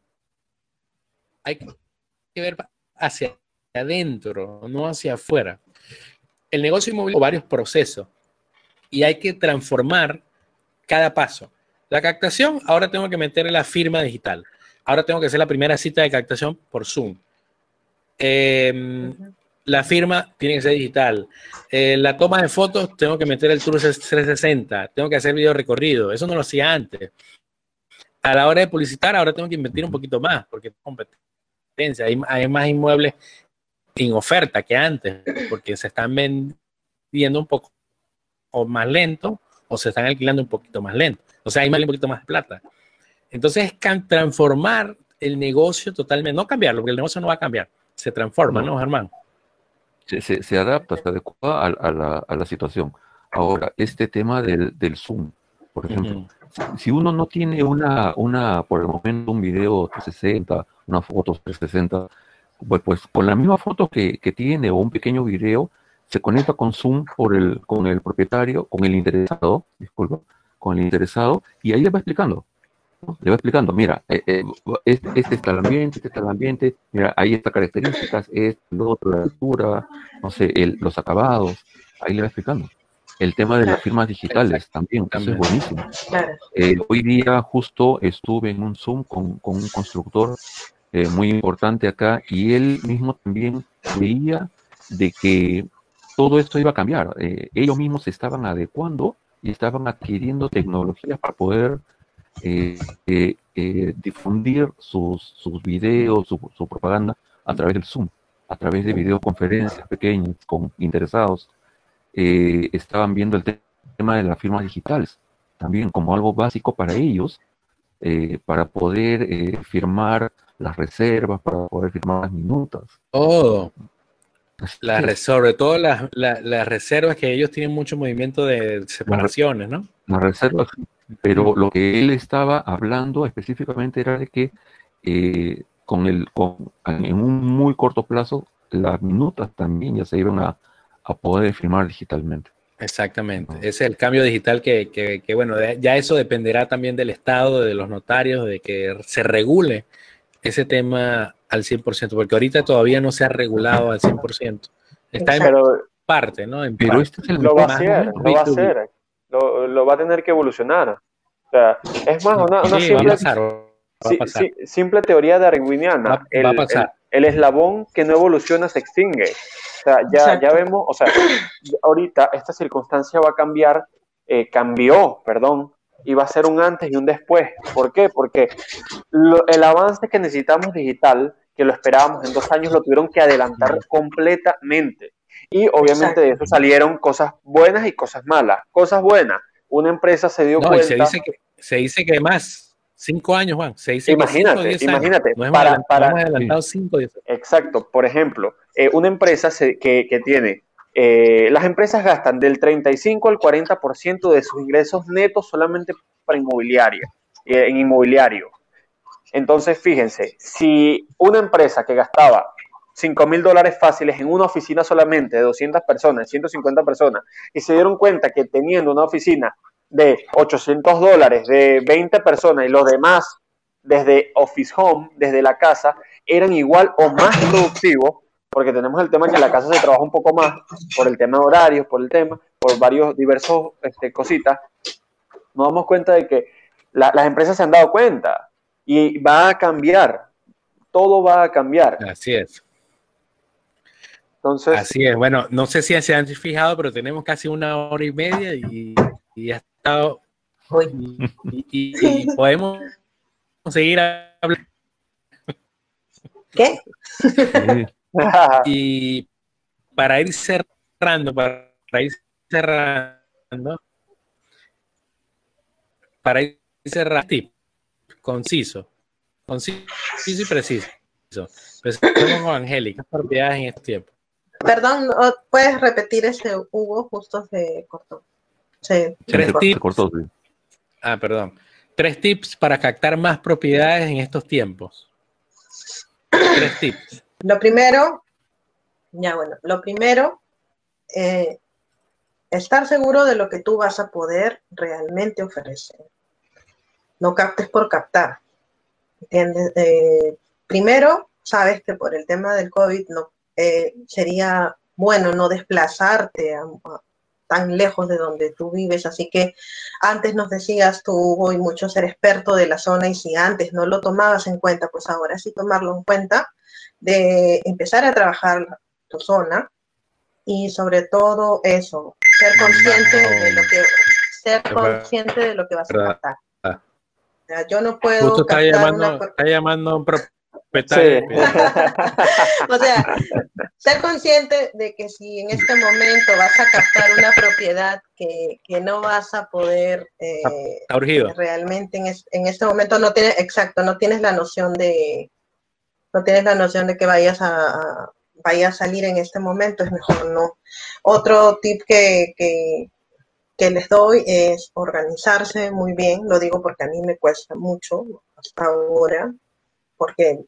Hay que ver hacia adentro, no hacia afuera. El negocio inmobiliario varios procesos y hay que transformar cada paso. La captación, ahora tengo que meter la firma digital. Ahora tengo que hacer la primera cita de captación por Zoom. Em, la firma tiene que ser digital. Eh, la toma de fotos, tengo que meter el Tour 360. Tengo que hacer video recorrido. Eso no lo hacía antes. A la hora de publicitar, ahora tengo que invertir un poquito más porque competencia. Hay, más inmuebles en oferta que antes porque se están vendiendo un poco más lento o se están alquilando un poquito más lento. O sea, hay un poquito más de plata. Entonces, es transformar el negocio totalmente, no cambiarlo, porque el negocio no va a cambiar, se transforma, ¿no, Germán? Se, adapta, se adecua a, la, situación. Ahora, este tema del, Zoom, por ejemplo, si uno no tiene una, una, por el momento, un video 360, una foto 360, pues, pues con la misma foto que, que tiene o un pequeño video, se conecta con Zoom por el, con el propietario, con el interesado, disculpa, con el interesado, y ahí le va explicando. Le va explicando, mira, eh, eh, este, este, está el ambiente, este está el ambiente, mira, ahí estas características, este, lo otro, la altura, no sé, el, los acabados, ahí le va explicando. El tema de las firmas digitales también, eso es buenísimo. Eh, hoy día justo estuve en un Zoom con, con un constructor muy importante acá y él mismo también veía de que todo esto iba a cambiar. Eh, ellos mismos se estaban adecuando y estaban adquiriendo tecnologías para poder eh, eh, difundir sus, sus videos, su, propaganda a través del Zoom, a través de videoconferencias pequeñas con interesados. estaban viendo el tema de las firmas digitales también como algo básico para ellos, para poder firmar las reservas, para poder firmar las minutas. Oh, sobre todo las, reservas que ellos tienen mucho movimiento de separaciones, ¿no? Las reservas, pero lo que él estaba hablando específicamente era de que eh, con el, con, en un muy corto plazo las minutas también ya se iban a, poder firmar digitalmente. Exactamente, ese es el cambio digital que, que, que, bueno, ya eso dependerá también del Estado, de los notarios, de que se regule ese tema al 100%, porque ahorita todavía no se ha regulado al 100%. Está en parte, ¿no? pero este es el lo va a hacer, lo va a hacer, lo, va a tener que evolucionar. O sea, es más, una, simple, simple teoría darwiniana. el, El, eslabón que no evoluciona se extingue. O sea, ya, ya vemos, o sea, ahorita esta circunstancia va a cambiar, eh, cambió, perdón, y va a ser un antes y un después. ¿Por qué? Porque el avance que necesitamos digital, que lo esperábamos en dos años, lo tuvieron que adelantar completamente. Y obviamente de eso salieron cosas buenas y cosas malas. Cosas buenas, una empresa se dio cuenta. se dice que, se dice que más, cinco años, Juan. Se dice imagínate, imagínate. para, para, adelantado cinco, Exacto. Por ejemplo, eh, una empresa que, que tiene eh, las empresas gastan del 35 al 40% de sus ingresos netos solamente para inmobiliaria, eh, en inmobiliario. Entonces, fíjense, si una empresa que gastaba 5 mil dólares fáciles en una oficina solamente de 200 personas, 150 personas, y se dieron cuenta que teniendo una oficina de 800 dólares de 20 personas y los demás desde Office Home, desde la casa, eran igual o más productivos, porque tenemos el tema que en la casa se trabaja un poco más por el tema de horarios, por el tema, por varios diversos este, cositas, nos damos cuenta de que las empresas se han dado cuenta y va a cambiar, todo va a cambiar. Así es. Entonces, Así es, bueno, no sé si se han fijado, pero tenemos casi una hora y media y, y ha estado... Y, y podemos seguir hablando. ¿Qué? y para ir cerrando, para ir cerrando, para ir cerrando, conciso, conciso y preciso. Empezamos con Angélica, propiedades en este tiempo. Perdón, ¿puedes repetir ese Hugo? Justo se cortó. Se, cortó. Ah, perdón. Tres tips para captar más propiedades en estos tiempos. Tres tips. Lo primero, ya bueno, lo primero, eh, estar seguro de lo que tú vas a poder realmente ofrecer. No captes por captar. ¿Entiendes? Eh, primero, sabes que por el tema del COVID no, eh, sería bueno no desplazarte tan lejos de donde tú vives. Así que antes nos decías tú hoy mucho ser experto de la zona y si antes no lo tomabas en cuenta, pues ahora sí tomarlo en cuenta, de empezar a trabajar tu zona y sobre todo eso, ser consciente de lo que ser consciente de lo que vas a captar. Yo no puedo. Justo está llamando, está llamando un o sea, ser consciente de que si en este momento vas a captar una propiedad que, no vas a poder eh, realmente en, en, este momento no tienes, exacto, no tienes la noción de, no tienes la noción de que vayas a, vaya a salir en este momento, es mejor no. Otro tip que, que, que les doy es organizarse muy bien, lo digo porque a mí me cuesta mucho hasta ahora, porque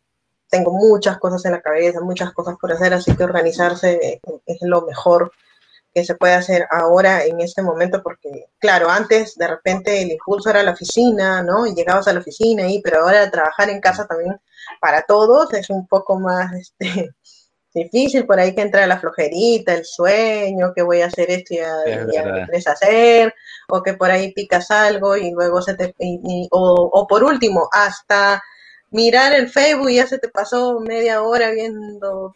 tengo muchas cosas en la cabeza, muchas cosas por hacer, así que organizarse es lo mejor que se puede hacer ahora en este momento, porque claro, antes de repente el impulso era la oficina, ¿no? Y llegabas a la oficina y, pero ahora trabajar en casa también para todos es un poco más este, difícil, por ahí que entra la flojerita, el sueño, que voy a hacer esto y ya, hacer, o que por ahí picas algo y luego se te, o, o por último, hasta mirar el Facebook ya se te pasó media hora viendo,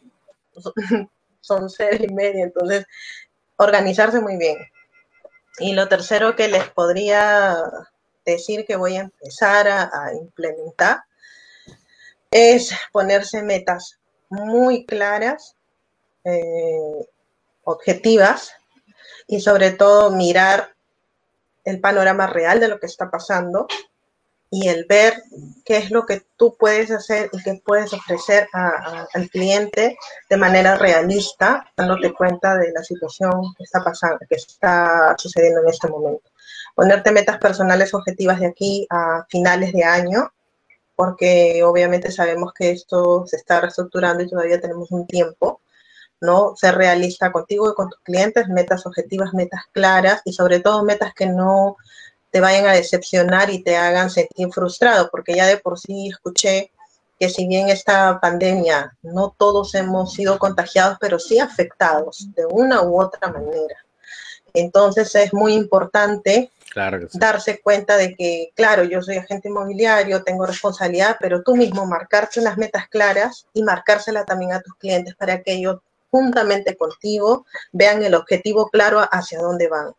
son seis y media, entonces organizarse muy bien. Y lo tercero que les podría decir que voy a empezar a, implementar es ponerse metas muy claras, eh, objetivas y sobre todo mirar el panorama real de lo que está pasando y el ver qué es lo que tú puedes hacer y qué puedes ofrecer al cliente de manera realista, dándote cuenta de la situación que está pasando, que está sucediendo en este momento. Ponerte metas personales objetivas de aquí a finales de año, porque obviamente sabemos que esto se está reestructurando y todavía tenemos un tiempo, ¿no? Ser realista contigo y con tus clientes, metas objetivas, metas claras y sobre todo metas que no te vayan a decepcionar y te hagan sentir frustrado, porque ya de por sí escuché que si bien esta pandemia no todos hemos sido contagiados, pero sí afectados de una u otra manera. Entonces es muy importante darse cuenta de que, claro, yo soy agente inmobiliario, tengo responsabilidad, pero tú mismo marcarte unas metas claras y marcársela también a tus clientes para que ellos juntamente contigo vean el objetivo claro hacia dónde van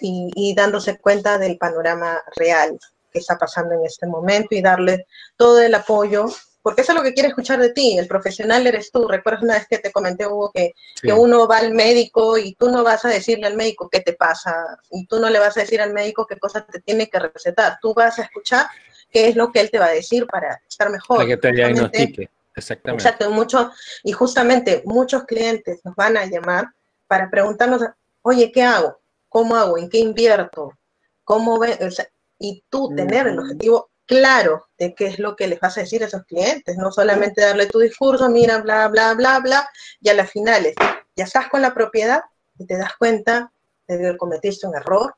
y, dándose cuenta del panorama real que está pasando en este momento y darle todo el apoyo, porque eso es lo que quiere escuchar de ti, el profesional eres tú. Recuerdas una vez que te comenté, Hugo, que, que, uno va al médico y tú no vas a decirle al médico qué te pasa, y tú no le vas a decir al médico qué cosas te tiene que recetar, tú vas a escuchar qué es lo que él te va a decir para estar mejor. Para que te diagnostique, exactamente. Exacto, mucho, y justamente muchos clientes nos van a llamar para preguntarnos, oye, ¿qué hago? ¿Cómo hago? ¿En qué invierto? ¿Cómo ve? y tú tener el objetivo claro de qué es lo que les vas a decir a esos clientes, no solamente darle tu discurso, mira, bla, bla, bla, bla, y a las finales ya estás con la propiedad y te das cuenta de que cometiste un error,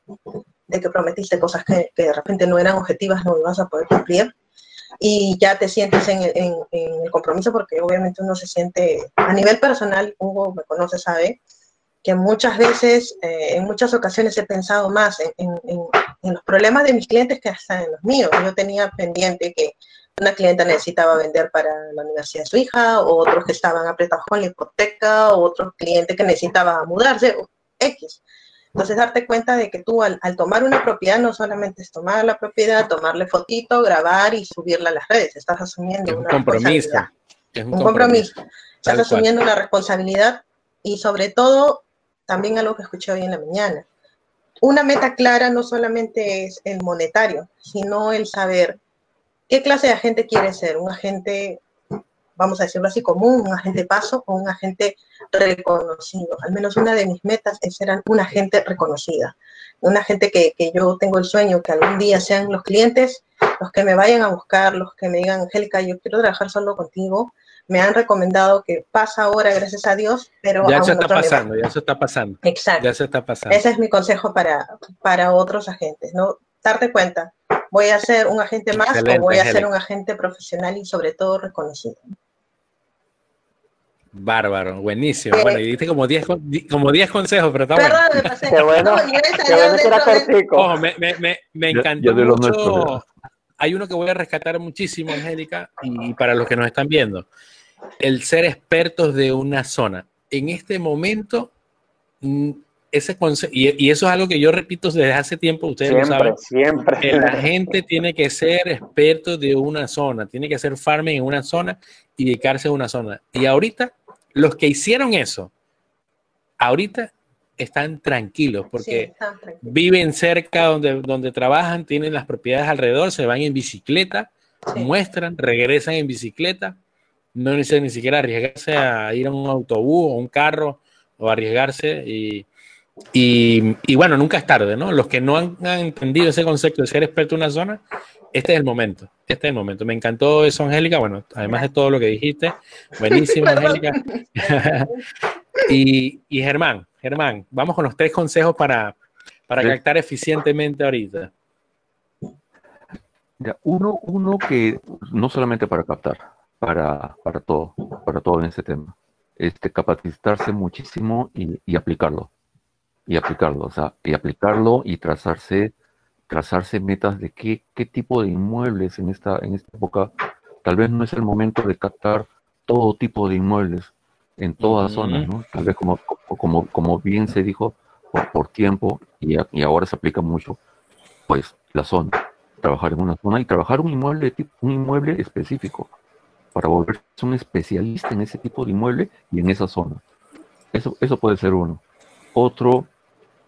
de que prometiste cosas que, de repente no eran objetivas, no vas a poder cumplir, y ya te sientes en, en, el compromiso porque obviamente uno se siente, a nivel personal, Hugo me conoce, sabe, que muchas veces, eh, en muchas ocasiones he pensado más en, los problemas de mis clientes que hasta en los míos. Yo tenía pendiente que una clienta necesitaba vender para la universidad de su hija, o otros que estaban apretados con la hipoteca, o otro cliente que necesitaba mudarse, X. Entonces, darte cuenta de que tú al, tomar una propiedad no solamente es tomar la propiedad, tomarle fotito, grabar y subirla a las redes, estás asumiendo un compromiso. Es un, compromiso. Estás asumiendo una responsabilidad y sobre todo también algo que escuché hoy en la mañana. Una meta clara no solamente es el monetario, sino el saber qué clase de agente quieres ser. Un agente vamos a decirlo así, común, un agente paso o un agente reconocido. Al menos una de mis metas es ser una agente reconocida, una gente que, que yo tengo el sueño que algún día sean los clientes los que me vayan a buscar, los que me digan, Angélica, yo quiero trabajar solo contigo, me han recomendado que pasa ahora, gracias a Dios, pero... Ya se está pasando, ya se está pasando. Exacto. Ya se está pasando. Ese es mi consejo para, para otros agentes, ¿no? Darte cuenta, voy a ser un agente más o voy a ser un agente profesional y sobre todo reconocido. Bárbaro, buenísimo. Bueno, y diste como 10 como diez consejos, pero está Perdón, bueno. Me pasé. Qué bueno, qué bueno que era me, me, me, encantó mucho. Hay uno que voy a rescatar muchísimo, Angélica, y para los que nos están viendo el ser expertos de una zona. En este momento, mm, ese y, y, eso es algo que yo repito desde hace tiempo, ustedes lo saben. Siempre. Que la gente tiene que ser experto de una zona, tiene que hacer farming en una zona y dedicarse a una zona. Y ahorita, los que hicieron eso, ahorita están tranquilos porque viven cerca donde, donde trabajan, tienen las propiedades alrededor, se van en bicicleta, muestran, regresan en bicicleta no necesita ni siquiera arriesgarse a ir a un autobús o un carro o arriesgarse y, y, bueno, nunca es tarde, ¿no? Los que no han, entendido ese concepto de ser experto en una zona, este es el momento, este es el momento. Me encantó eso, Angélica, bueno, además de todo lo que dijiste, buenísimo, Angélica. y, y, Germán, Germán, vamos con los tres consejos para, para captar eficientemente ahorita. uno, uno que no solamente para captar, para, para todo, para todo en ese tema. Este, capacitarse muchísimo y, y aplicarlo. Y aplicarlo, o sea, y aplicarlo y trazarse, trazarse metas de qué, qué tipo de inmuebles en esta, en esta época. Tal vez no es el momento de captar todo tipo de inmuebles en todas zonas, ¿no? Tal vez como, como, como bien se dijo, por, por tiempo, y, y ahora se aplica mucho, pues la zona. Trabajar en una zona y trabajar un inmueble, un inmueble específico para volverse un especialista en ese tipo de inmueble y en esa zona. Eso, eso puede ser uno. Otro,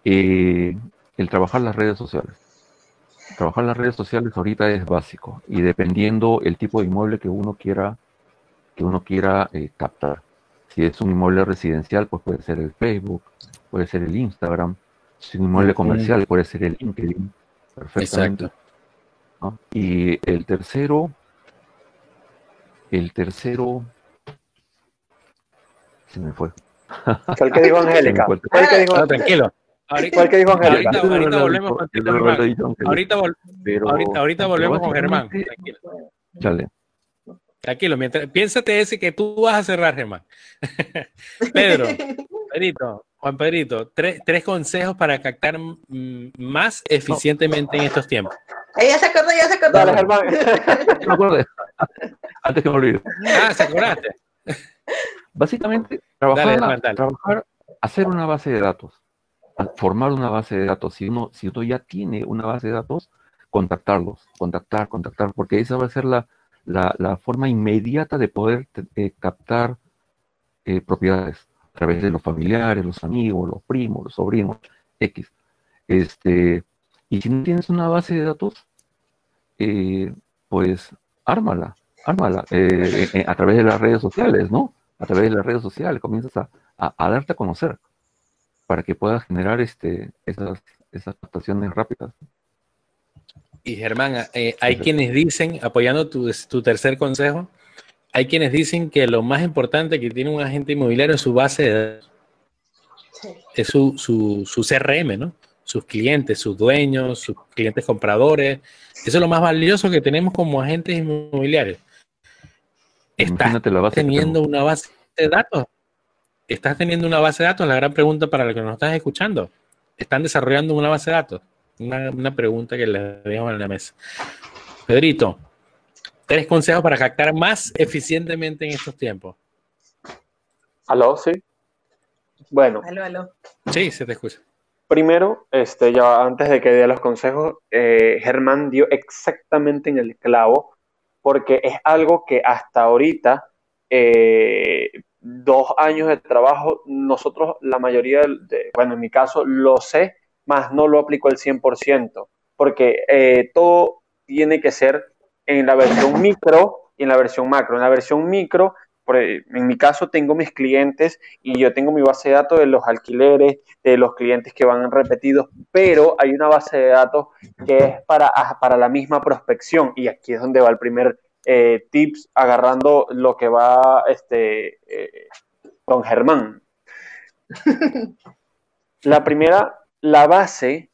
eh, el trabajar las redes sociales. Trabajar las redes sociales ahorita es básico y dependiendo el tipo de inmueble que uno quiera, que uno quiera eh, captar. Si es un inmueble residencial, pues puede ser el Facebook, puede ser el Instagram. Si es un inmueble comercial, puede ser el LinkedIn. Perfectamente. Y el tercero, el tercero. Se me fue. Fue el que dijo Angélica. Fue el que dijo. No, tranquilo. Ahorita, el que dijo Angélica. Ahorita, ahorita volvemos con Germán. Ahorita, vol pero, ahorita, ahorita volvemos con Germán. Tranquilo. Chale. Tranquilo, mientras, piénsate ese que tú vas a cerrar, Germán. Pedro, Pedrito, Juan Pedrito, tres, tres consejos para captar más eficientemente en estos tiempos. Ella se acordó, ya se acordó. Dale, Germán. No me acuerdo. Antes que me olvide. Ah, ¿se acordaste? Básicamente, trabajar, trabajar, hacer una base de datos, formar una base de datos. Si uno, si uno ya tiene una base de datos, contactarlos, contactar, contactar, porque esa va a ser la, la, la forma inmediata de poder eh, captar eh, propiedades a través de los familiares, los amigos, los primos, los sobrinos, X. Este, y si no tienes una base de datos, eh, pues ármala, ármala eh, eh, a través de las redes sociales, ¿no? A través de las redes sociales comienzas a, darte a conocer para que puedas generar este, esas, esas captaciones rápidas. Y Germán, eh, hay quienes dicen, apoyando tu, tercer consejo, hay quienes dicen que lo más importante que tiene un agente inmobiliario es su base de datos. Es su, su, su CRM, ¿no? Sus clientes, sus dueños, sus clientes compradores. Eso es lo más valioso que tenemos como agentes inmobiliarios. Estás teniendo una base de datos. Estás teniendo una base de datos. La gran pregunta para los que nos estás escuchando. ¿Están desarrollando una base de datos? Una, pregunta que les dejo en la mesa. Pedrito, tres consejos para captar más eficientemente en estos tiempos. Aló, sí. Bueno. Aló, aló. Sí, se te escucha. Primero, este, ya antes de que dé los consejos, eh, Germán dio exactamente en el clavo, porque es algo que hasta ahorita, eh, dos años de trabajo, nosotros, la mayoría, de, bueno, en mi caso, lo sé, más no lo aplico al 100%, porque eh, todo tiene que ser en la versión micro y en la versión macro. En la versión micro, en mi caso tengo mis clientes y yo tengo mi base de datos de los alquileres, de los clientes que van repetidos, pero hay una base de datos que es para, para la misma prospección y aquí es donde va el primer eh, tips agarrando lo que va este, eh, don Germán. La primera, la base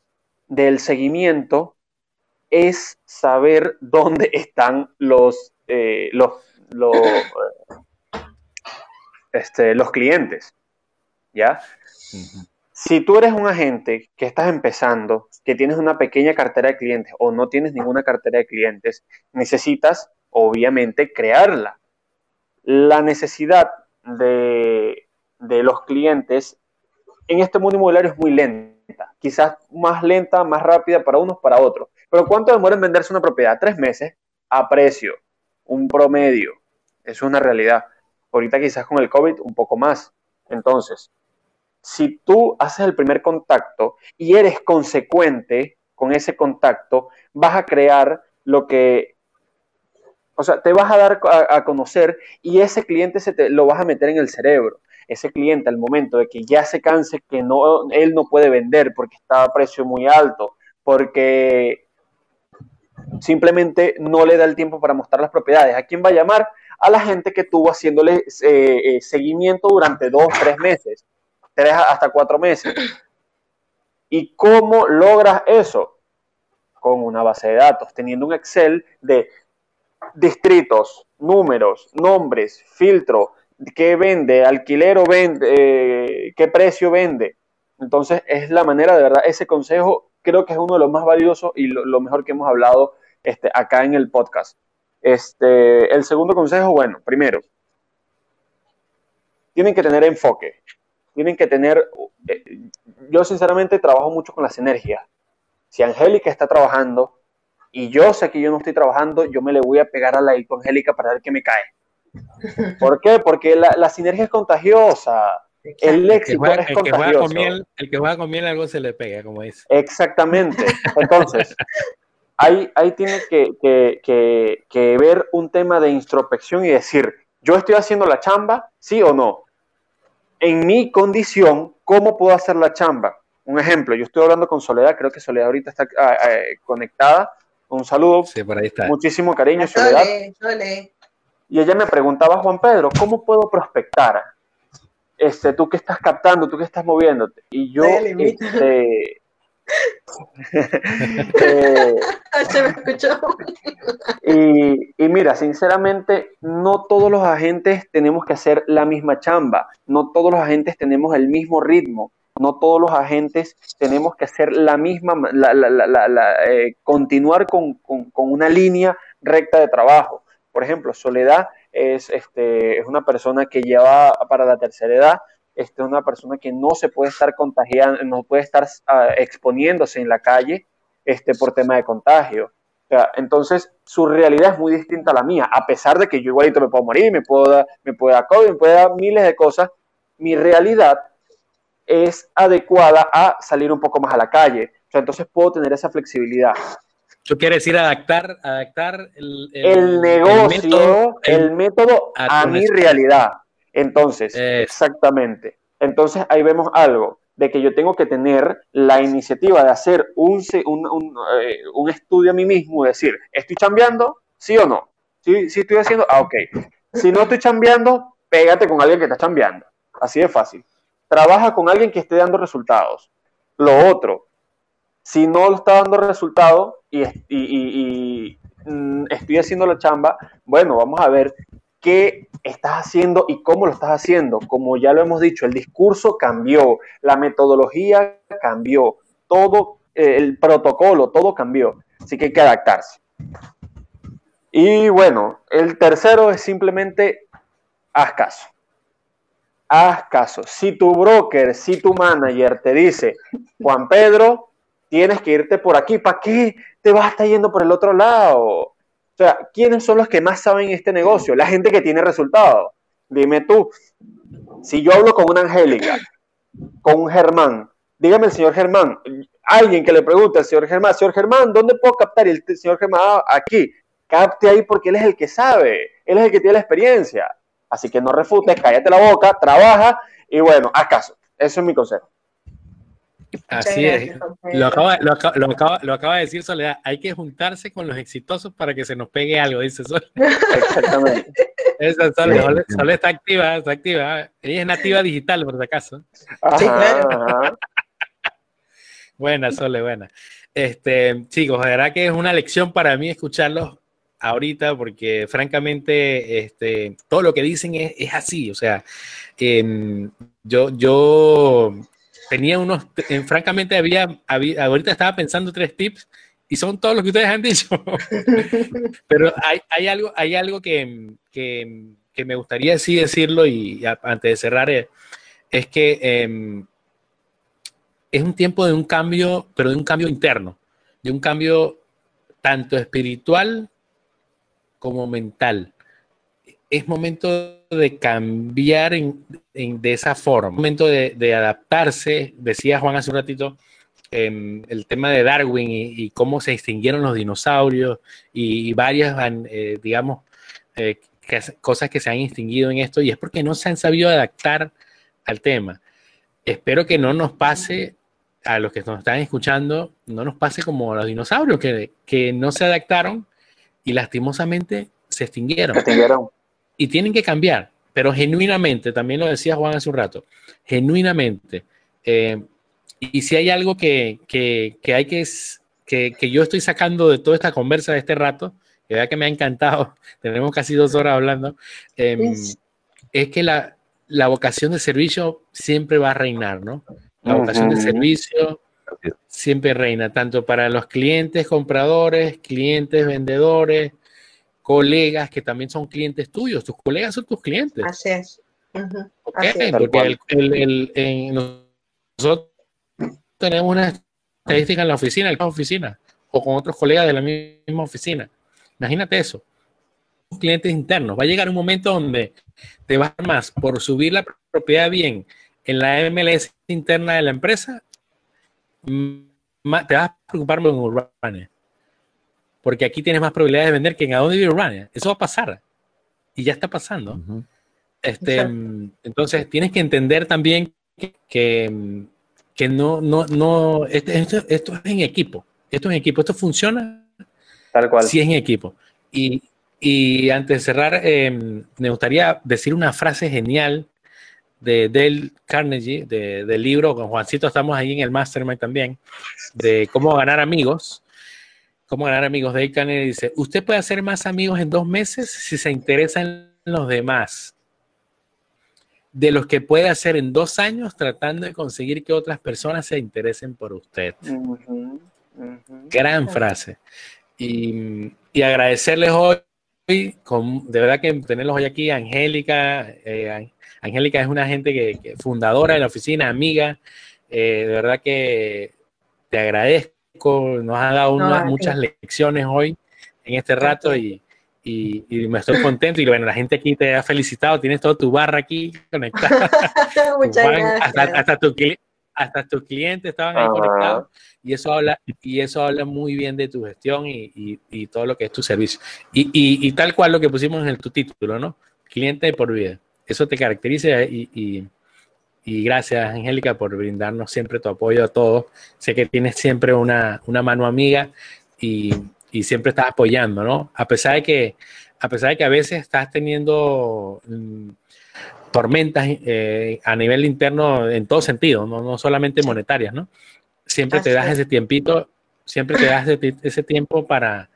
del seguimiento es saber dónde están los, eh, los, los, este, los clientes. ¿Ya? Si tú eres un agente que estás empezando, que tienes una pequeña cartera de clientes o no tienes ninguna cartera de clientes, necesitas obviamente crearla. La necesidad de, de los clientes en este mundo inmobiliario es muy lenta. Quizás más lenta, más rápida para unos, para otros. Pero ¿cuánto demora en venderse una propiedad? Tres meses a precio, un promedio. Eso es una realidad. Ahorita quizás con el COVID un poco más. Entonces, si tú haces el primer contacto y eres consecuente con ese contacto, vas a crear lo que, o sea, te vas a dar a, conocer y ese cliente se te, lo vas a meter en el cerebro ese cliente al momento de que ya se canse que no, él no puede vender porque está a precio muy alto, porque simplemente no le da el tiempo para mostrar las propiedades. ¿A quién va a llamar? A la gente que tuvo haciéndole eh, eh, seguimiento durante dos, tres meses, tres hasta cuatro meses. ¿Y cómo logras eso? Con una base de datos, teniendo un Excel de distritos, números, nombres, filtro, qué vende, alquiler o vende, eh, qué precio vende. Entonces es la manera, de verdad, ese consejo creo que es uno de los más valiosos y lo, mejor que hemos hablado este, acá en el podcast. Este, el segundo consejo, bueno, primero, tienen que tener enfoque, tienen que tener, eh, yo sinceramente trabajo mucho con las energías. Si Angélica está trabajando y yo sé que yo no estoy trabajando, yo me le voy a pegar a la Angélica para ver qué me cae. ¿Por qué? Porque la, sinergia es contagiosa. El éxito es el contagioso. Que con miel, el que juega con miel algo se le pega, como dice. Exactamente. Entonces, ahí, ahí tiene que, ver un tema de introspección y decir, ¿yo estoy haciendo la chamba? ¿Sí o no? En mi condición, ¿cómo puedo hacer la chamba? Un ejemplo, yo estoy hablando con Soledad, creo que Soledad ahorita está ah, eh, conectada. Un saludo. Sí, por ahí está. Muchísimo cariño, Soledad. Y ella me preguntaba, Juan Pedro, ¿cómo puedo prospectar? Este, tú que estás captando, tú que estás moviéndote. Y yo, este, eh, Se me escuchó. y, y, mira, sinceramente, no todos los agentes tenemos que hacer la misma chamba, no todos los agentes tenemos el mismo ritmo, no todos los agentes tenemos que hacer la misma, la, la, la, eh, continuar con, con, con, una línea recta de trabajo. Por ejemplo, Soledad es, este, es una persona que lleva para la tercera edad, este, es una persona que no se puede estar contagiando, no puede estar ah, exponiéndose en la calle este, por tema de contagio. entonces, su realidad es muy distinta a la mía, a pesar de que yo igualito me puedo morir, me puedo dar, me puedo dar COVID, me puedo dar miles de cosas, mi realidad es adecuada a salir un poco más a la calle. entonces puedo tener esa flexibilidad. Tú quieres decir adaptar, adaptar el, el, negocio, el método, a, mi realidad. Entonces, exactamente. Entonces ahí vemos algo de que yo tengo que tener la iniciativa de hacer un, un, un, eh, un estudio a mí mismo, decir, ¿estoy chambeando? ¿Sí o no? ¿Sí, sí estoy haciendo? Ah, ok. Si no estoy chambeando, pégate con alguien que está chambeando. Así de fácil. Trabaja con alguien que esté dando resultados. Lo otro, si no lo está dando resultado y, mm, estoy haciendo la chamba, bueno, vamos a ver qué estás haciendo y cómo lo estás haciendo. Como ya lo hemos dicho, el discurso cambió, la metodología cambió, todo eh, el protocolo, todo cambió. Así que hay que adaptarse. Y bueno, el tercero es simplemente haz caso. Haz caso. Si tu broker, si tu manager te dice, Juan Pedro, tienes que irte por aquí. ¿Para qué te vas a estar yendo por el otro lado? O sea, ¿quiénes son los que más saben este negocio? La gente que tiene resultados. Dime tú, si yo hablo con una Angélica, con un Germán, dígame el señor Germán, alguien que le pregunte al señor Germán, señor Germán, ¿dónde puedo captar? Y el señor Germán, ah, aquí. capte ahí porque él es el que sabe, él es el que tiene la experiencia. Así que no refutes, cállate la boca, trabaja y bueno, haz caso. Eso es mi consejo. Así es. Lo acaba, lo, acaba, de decir Soledad. Hay que juntarse con los exitosos para que se nos pegue algo, dice Soledad. Exactamente. Esa Soledad, está activa, está activa. Ella es nativa digital, por si acaso. sí, claro. buena, Sole, buena. Este, chicos, de verdad que es una lección para mí escucharlos ahorita, porque francamente, este, todo lo que dicen es, es así. O sea, em, yo, yo tenía unos, eh, francamente había, había, ahorita estaba pensando tres tips y son todos los que ustedes han dicho. Pero hay, hay, algo, hay algo que, que, que, me gustaría sí decirlo y antes de cerrar, es, eh, es que em, es un tiempo de un cambio, pero de un cambio interno, de un cambio tanto espiritual como mental. Es momento de cambiar en, de esa forma, momento de, adaptarse. Decía Juan hace un ratito em, el tema de Darwin y, cómo se extinguieron los dinosaurios y, varias, eh, digamos, eh, cosas que se han extinguido en esto y es porque no se han sabido adaptar al tema. Espero que no nos pase a los que nos están escuchando, no nos pase como a los dinosaurios que, que no se adaptaron y lastimosamente se extinguieron. Y tienen que cambiar, pero genuinamente, también lo decía Juan hace un rato, genuinamente. Eh, y si hay algo que, que, que hay que, que, que, yo estoy sacando de toda esta conversa de este rato, que vea que me ha encantado, tenemos casi dos horas hablando, em, es que la, la vocación de servicio siempre va a reinar, ¿no? La vocación de servicio siempre reina, tanto para los clientes compradores, clientes vendedores, colegas que también son clientes tuyos. Tus colegas son tus clientes. Así es. porque nosotros tenemos una estadística en la oficina, en la oficina, o con otros colegas de la misma oficina. Imagínate eso. Clientes internos. Va a llegar un momento donde te vas más por subir la propiedad bien en la MLS interna de la empresa te vas a preocupar en Urbana. Porque aquí tienes más probabilidades de vender que en Adobe Urbana. Eso va a pasar. Y ya está pasando. este, entonces, tienes que entender también que, que, no, no, no, este, esto, esto, es en equipo. Esto es en equipo. Esto funciona Tal cual. si es en equipo. Y, y antes de cerrar, em, me gustaría decir una frase genial de Dale Carnegie, de, del libro, con Juancito estamos ahí en el Mastermind también, de cómo ganar amigos. Cómo ganar amigos. Dale Carnegie dice, usted puede hacer más amigos en dos meses si se interesa en los demás, de los que puede hacer en dos años tratando de conseguir que otras personas se interesen por usted. Gran frase. Y, y agradecerles hoy, con, de verdad que tenerlos hoy aquí, Angélica, eh, Angélica es una gente que, fundadora de la oficina, amiga. Eh, de verdad que te agradezco. Nos ha dado muchas lecciones hoy en este rato y, me estoy contento. Y bueno, la gente aquí te ha felicitado. Tienes toda tu barra aquí conectada. Muchas gracias. Hasta, tus clientes estaban ahí conectados y eso habla y eso habla muy bien de tu gestión y, todo lo que es tu servicio y, y, tal cual lo que pusimos en tu título, ¿no? Cliente por vida eso te caracteriza y, gracias, Angélica, por brindarnos siempre tu apoyo a todos. Sé que tienes siempre una, mano amiga y, siempre estás apoyando, ¿no? A pesar de que a pesar de que a veces estás teniendo mm, tormentas eh, a nivel interno en todo sentido, no, solamente monetarias, ¿no? Siempre te das ese tiempito, siempre te das ese, tiempo para,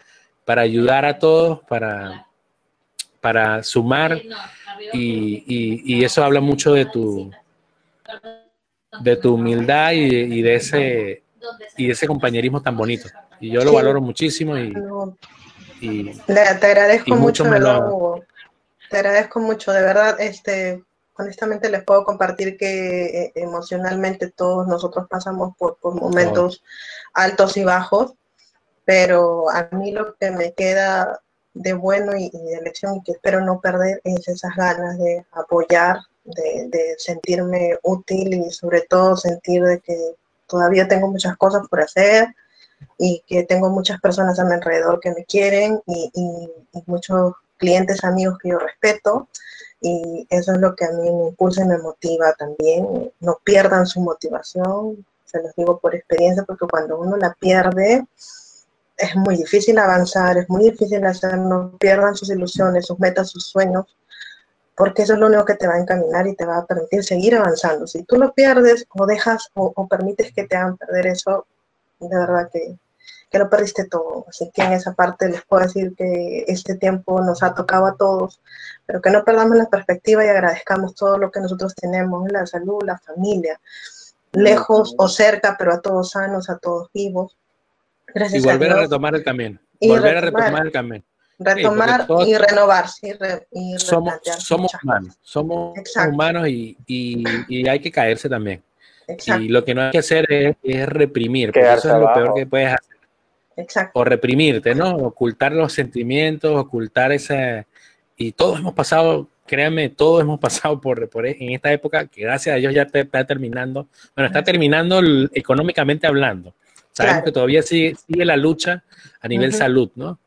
para ayudar a todos, para, para sumar y, eso habla mucho de tu, de tu humildad y, de ese, y ese compañerismo tan bonito. Y yo lo valoro muchísimo y, te agradezco mucho, Te agradezco mucho, de verdad, este, honestamente les puedo compartir que eh, emocionalmente todos nosotros pasamos por, momentos altos y bajos, pero a mí lo que me queda de bueno y, de lección y que espero no perder es esas ganas de apoyar, de, sentirme útil y sobre todo sentir de que todavía tengo muchas cosas por hacer, y que tengo muchas personas a mi alrededor que me quieren y, muchos clientes, amigos que yo respeto y eso es lo que a mí me impulsa y me motiva también. No pierdan su motivación, se los digo por experiencia, porque cuando uno la pierde es muy difícil avanzar, es muy difícil hacer, no pierdan sus ilusiones, sus metas, sus sueños, porque eso es lo único que te va a encaminar y te va a permitir seguir avanzando. Si tú lo pierdes o dejas o, o permites que te hagan perder eso, de verdad que que lo perdiste todo. Así que en esa parte les puedo decir que este tiempo nos ha tocado a todos, pero que no perdamos la perspectiva y agradezcamos todo lo que nosotros tenemos, la salud, la familia, lejos o cerca, pero a todos sanos, a todos vivos. Gracias y volver a, retomar el camino. volver a retomar el camino. Retomar y renovarse. Y, somos, somos humanos, somos humanos y, y, hay que caerse también. Y lo que no hay que hacer es, es reprimir, porque eso es lo peor que puedes hacer o reprimirte, ¿no? Ocultar los sentimientos, ocultar esa... Y todos hemos pasado, créanme, todos hemos pasado por, por en esta época que gracias a Dios ya está terminando, bueno, está terminando económicamente hablando. Sabemos que todavía sigue, sigue, la lucha a nivel salud, ¿no?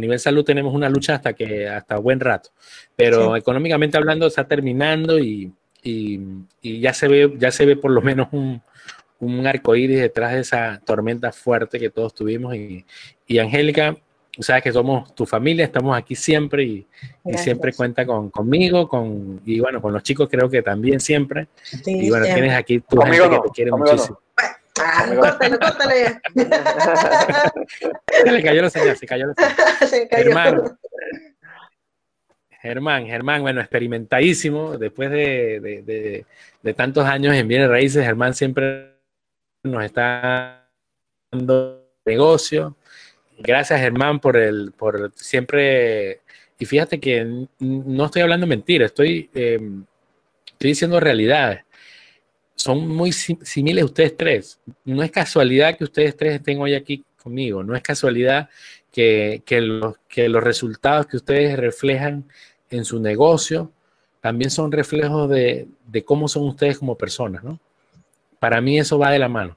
A nivel salud tenemos una lucha hasta que hasta buen rato, pero económicamente hablando está terminando y, y, y, ya se ve ya se ve por lo menos un, un arco iris detrás de esa tormenta fuerte que todos tuvimos. Y, y Angélica, sabes que somos tu familia, estamos aquí siempre y, siempre cuenta con, conmigo, con, y bueno, con los chicos creo que también siempre. y bueno, tienes aquí tu gente que te quiere muchísimo. Ah, córtale, córtale. se le cayó la señal, se cayó la señal. Germán, Germán, Germán, bueno, experimentadísimo, después de, de, de, de tantos años en bienes raíces, Germán siempre nos está dando negocio. Gracias, Germán, por el, por siempre. Y fíjate que no estoy hablando mentira, estoy, em, estoy diciendo realidades. Son muy similares ustedes tres. No es casualidad que ustedes tres estén hoy aquí conmigo. No es casualidad que, que, los, que los resultados que ustedes reflejan en su negocio también son reflejos de, de cómo son ustedes como personas, ¿no? Para mí eso va de la mano.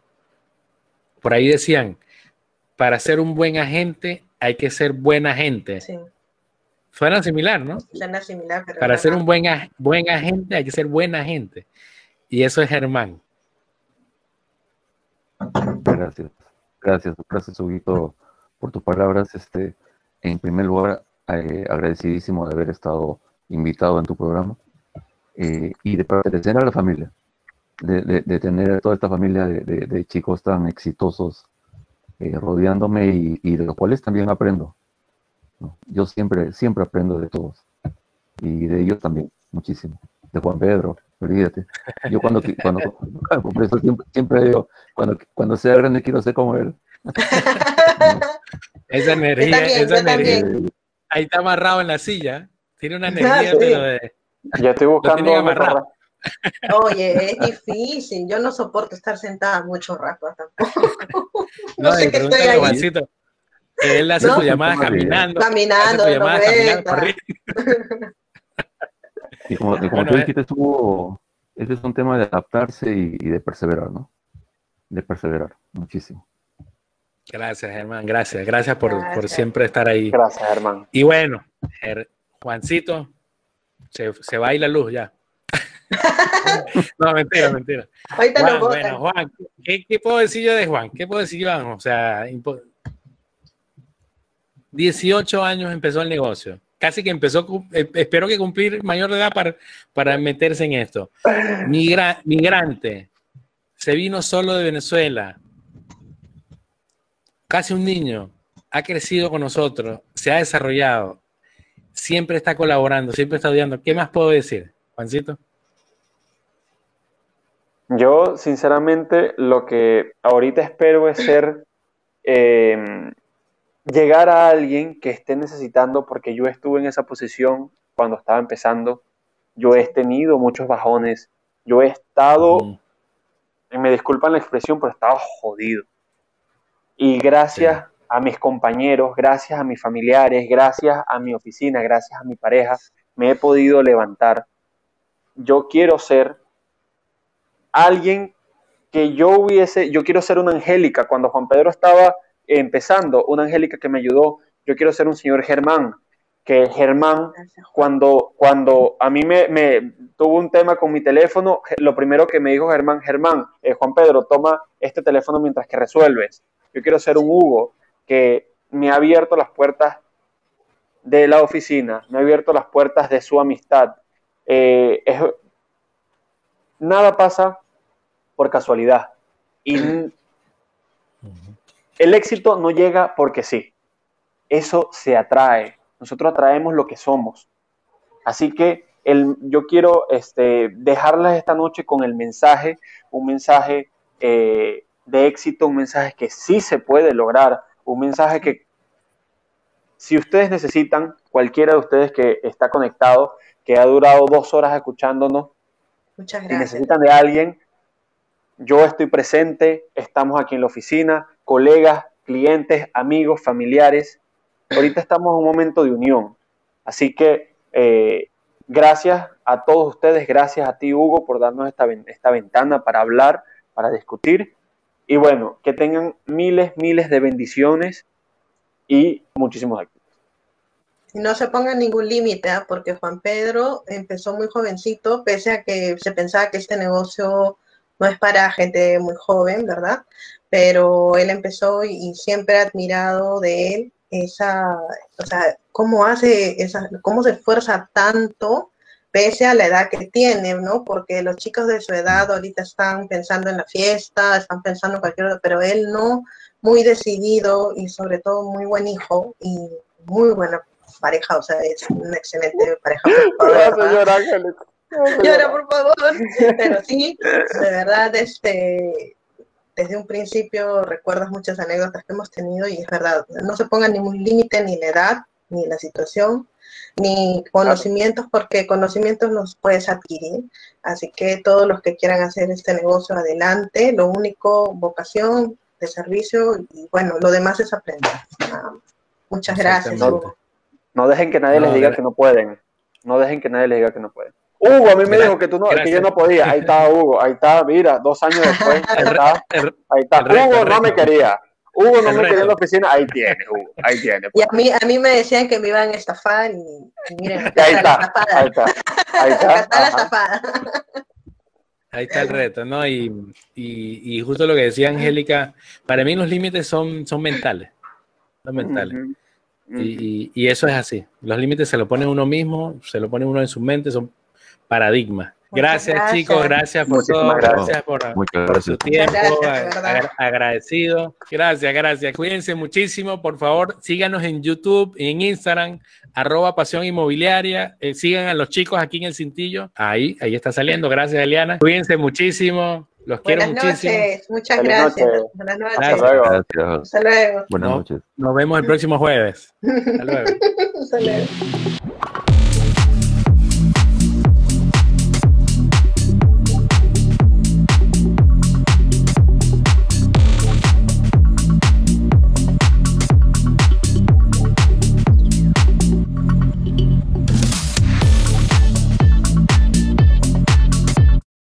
Por ahí decían, para ser un buen agente hay que ser buena gente. Sí. Suena similar, ¿no? Suena similar, pero Para ser un buen, buen agente hay que ser buena gente. Y eso es Germán. Gracias. Gracias, gracias, Huguito, por tus palabras. Este, en primer lugar, eh, agradecidísimo de haber estado invitado en tu programa eh, y de pertenecer a la familia de, tener toda esta familia de, chicos tan exitosos eh, rodeándome y, de los cuales también aprendo. Yo siempre, siempre aprendo de todos y de ellos también, muchísimo. De Juan Pedro, olvídate. Yo cuando, cuando, siempre, siempre digo, cuando, cuando sea grande quiero ser como él. esa energía, esa energía. Ahí está amarrado en la silla. Tiene una energía, pero de. Ya estoy buscando. Oye, es difícil. Yo no soporto estar sentada mucho rato tampoco. no, sé qué estoy ahí. Él hace su llamada caminando. Caminando, de Y como, como tú dijiste, estuvo, este es un tema de adaptarse y, de perseverar, ¿no? De perseverar, muchísimo. Gracias, Germán, gracias, gracias por, por siempre estar ahí. Gracias, Germán. Y bueno, Juancito, se, se va a ir la luz ya. no, mentira, mentira. Juan, bueno, Juan, ¿qué, puedo decir yo de Juan? ¿Qué puedo decir yo? O sea, 18 años empezó el negocio. Casi que empezó, eh, espero que cumplir mayor de edad para, para meterse en esto. migrante, se vino solo de Venezuela. Casi un niño, ha crecido con nosotros, se ha desarrollado, siempre está colaborando, siempre está estudiando. ¿Qué más puedo decir, Juancito? Yo, sinceramente, lo que ahorita espero es ser, eh, llegar a alguien que esté necesitando, porque yo estuve en esa posición cuando estaba empezando, yo he tenido muchos bajones, yo he estado, me disculpan la expresión, pero estaba jodido. Y gracias a mis compañeros, gracias a mis familiares, gracias a mi oficina, gracias a mi pareja, me he podido levantar. Yo quiero ser alguien que yo hubiese, yo quiero ser una Angélica, cuando Juan Pedro estaba empezando, una Angélica que me ayudó, yo quiero ser un señor Germán, que Germán, cuando, cuando a mí me, me, tuvo un tema con mi teléfono, lo primero que me dijo Germán, Germán, eh, Juan Pedro, toma este teléfono mientras que resuelves. Yo quiero ser un Hugo que me ha abierto las puertas de la oficina, me ha abierto las puertas de su amistad. Eh, nada pasa por casualidad. Y el éxito no llega porque sí. Eso se atrae. Nosotros atraemos lo que somos. Así que el, yo quiero este, dejarles esta noche con el mensaje, un mensaje eh, de éxito, un mensaje que sí se puede lograr, un mensaje que si ustedes necesitan, cualquiera de ustedes que está conectado, que ha durado dos horas escuchándonos, Muchas si necesitan de alguien, yo estoy presente, estamos aquí en la oficina, colegas, clientes, amigos, familiares. Ahorita estamos en un momento de unión. Así que eh, gracias a todos ustedes, gracias a ti Hugo por darnos esta, ventana para hablar, para discutir. Y bueno, que tengan miles, miles de bendiciones y muchísimos éxitos. No se pongan ningún límite, ¿ah? porque Juan Pedro empezó muy jovencito, pese a que se pensaba que este negocio no es para gente muy joven, ¿verdad? Pero él empezó y siempre he admirado de él esa, o sea, cómo hace, esa, cómo se esfuerza tanto pese a la edad que tiene, ¿no? Porque los chicos de su edad ahorita están pensando en la fiesta, están pensando en cualquier otra, pero él no, muy decidido y sobre todo muy buen hijo y muy buena pareja, o sea, es una excelente pareja. Llora, por favor. Pero sí, de verdad, este, desde un principio recuerdas muchas anécdotas que hemos tenido y es verdad, no se ponga ningún límite ni la edad, ni la situación, ni conocimientos, porque conocimientos los puedes adquirir. Así que todos los que quieran hacer este negocio adelante, lo único, vocación de servicio y bueno, lo demás es aprender. muchas gracias. No, dejen que nadie les diga que no pueden. No dejen que nadie les diga que no pueden. Hugo, a mí me dijo que tú no, que yo no podía. Ahí está Hugo, ahí está, mira, dos años después, ahí está. Ahí está. Hugo no me quería. Hugo no me quería en la oficina, ahí tiene, Hugo, ahí tiene. Y a mí, a mí me decían que me iban a estafar y, miren, ahí está, ahí está, ahí está. la estafada. Ahí está el reto, ¿no? Y, y, y, justo lo que decía Angélica, para mí los límites son, son mentales, son mentales. y, y, eso es así. Los límites se lo pone uno mismo, se lo pone uno en su mente, son paradigma. Gracias, chicos, gracias por todo, gracias por, su tiempo, agradecido. Gracias, gracias. Cuídense muchísimo, por favor, síganos en YouTube, en Instagram, arroba pasión inmobiliaria, eh, sigan a los chicos aquí en el cintillo, ahí, ahí está saliendo, gracias Eliana. Cuídense muchísimo, los quiero muchísimo. Muchas gracias. Buenas noches. Hasta luego. Hasta luego. Buenas noches. Nos vemos el próximo jueves. Hasta luego. Hasta luego.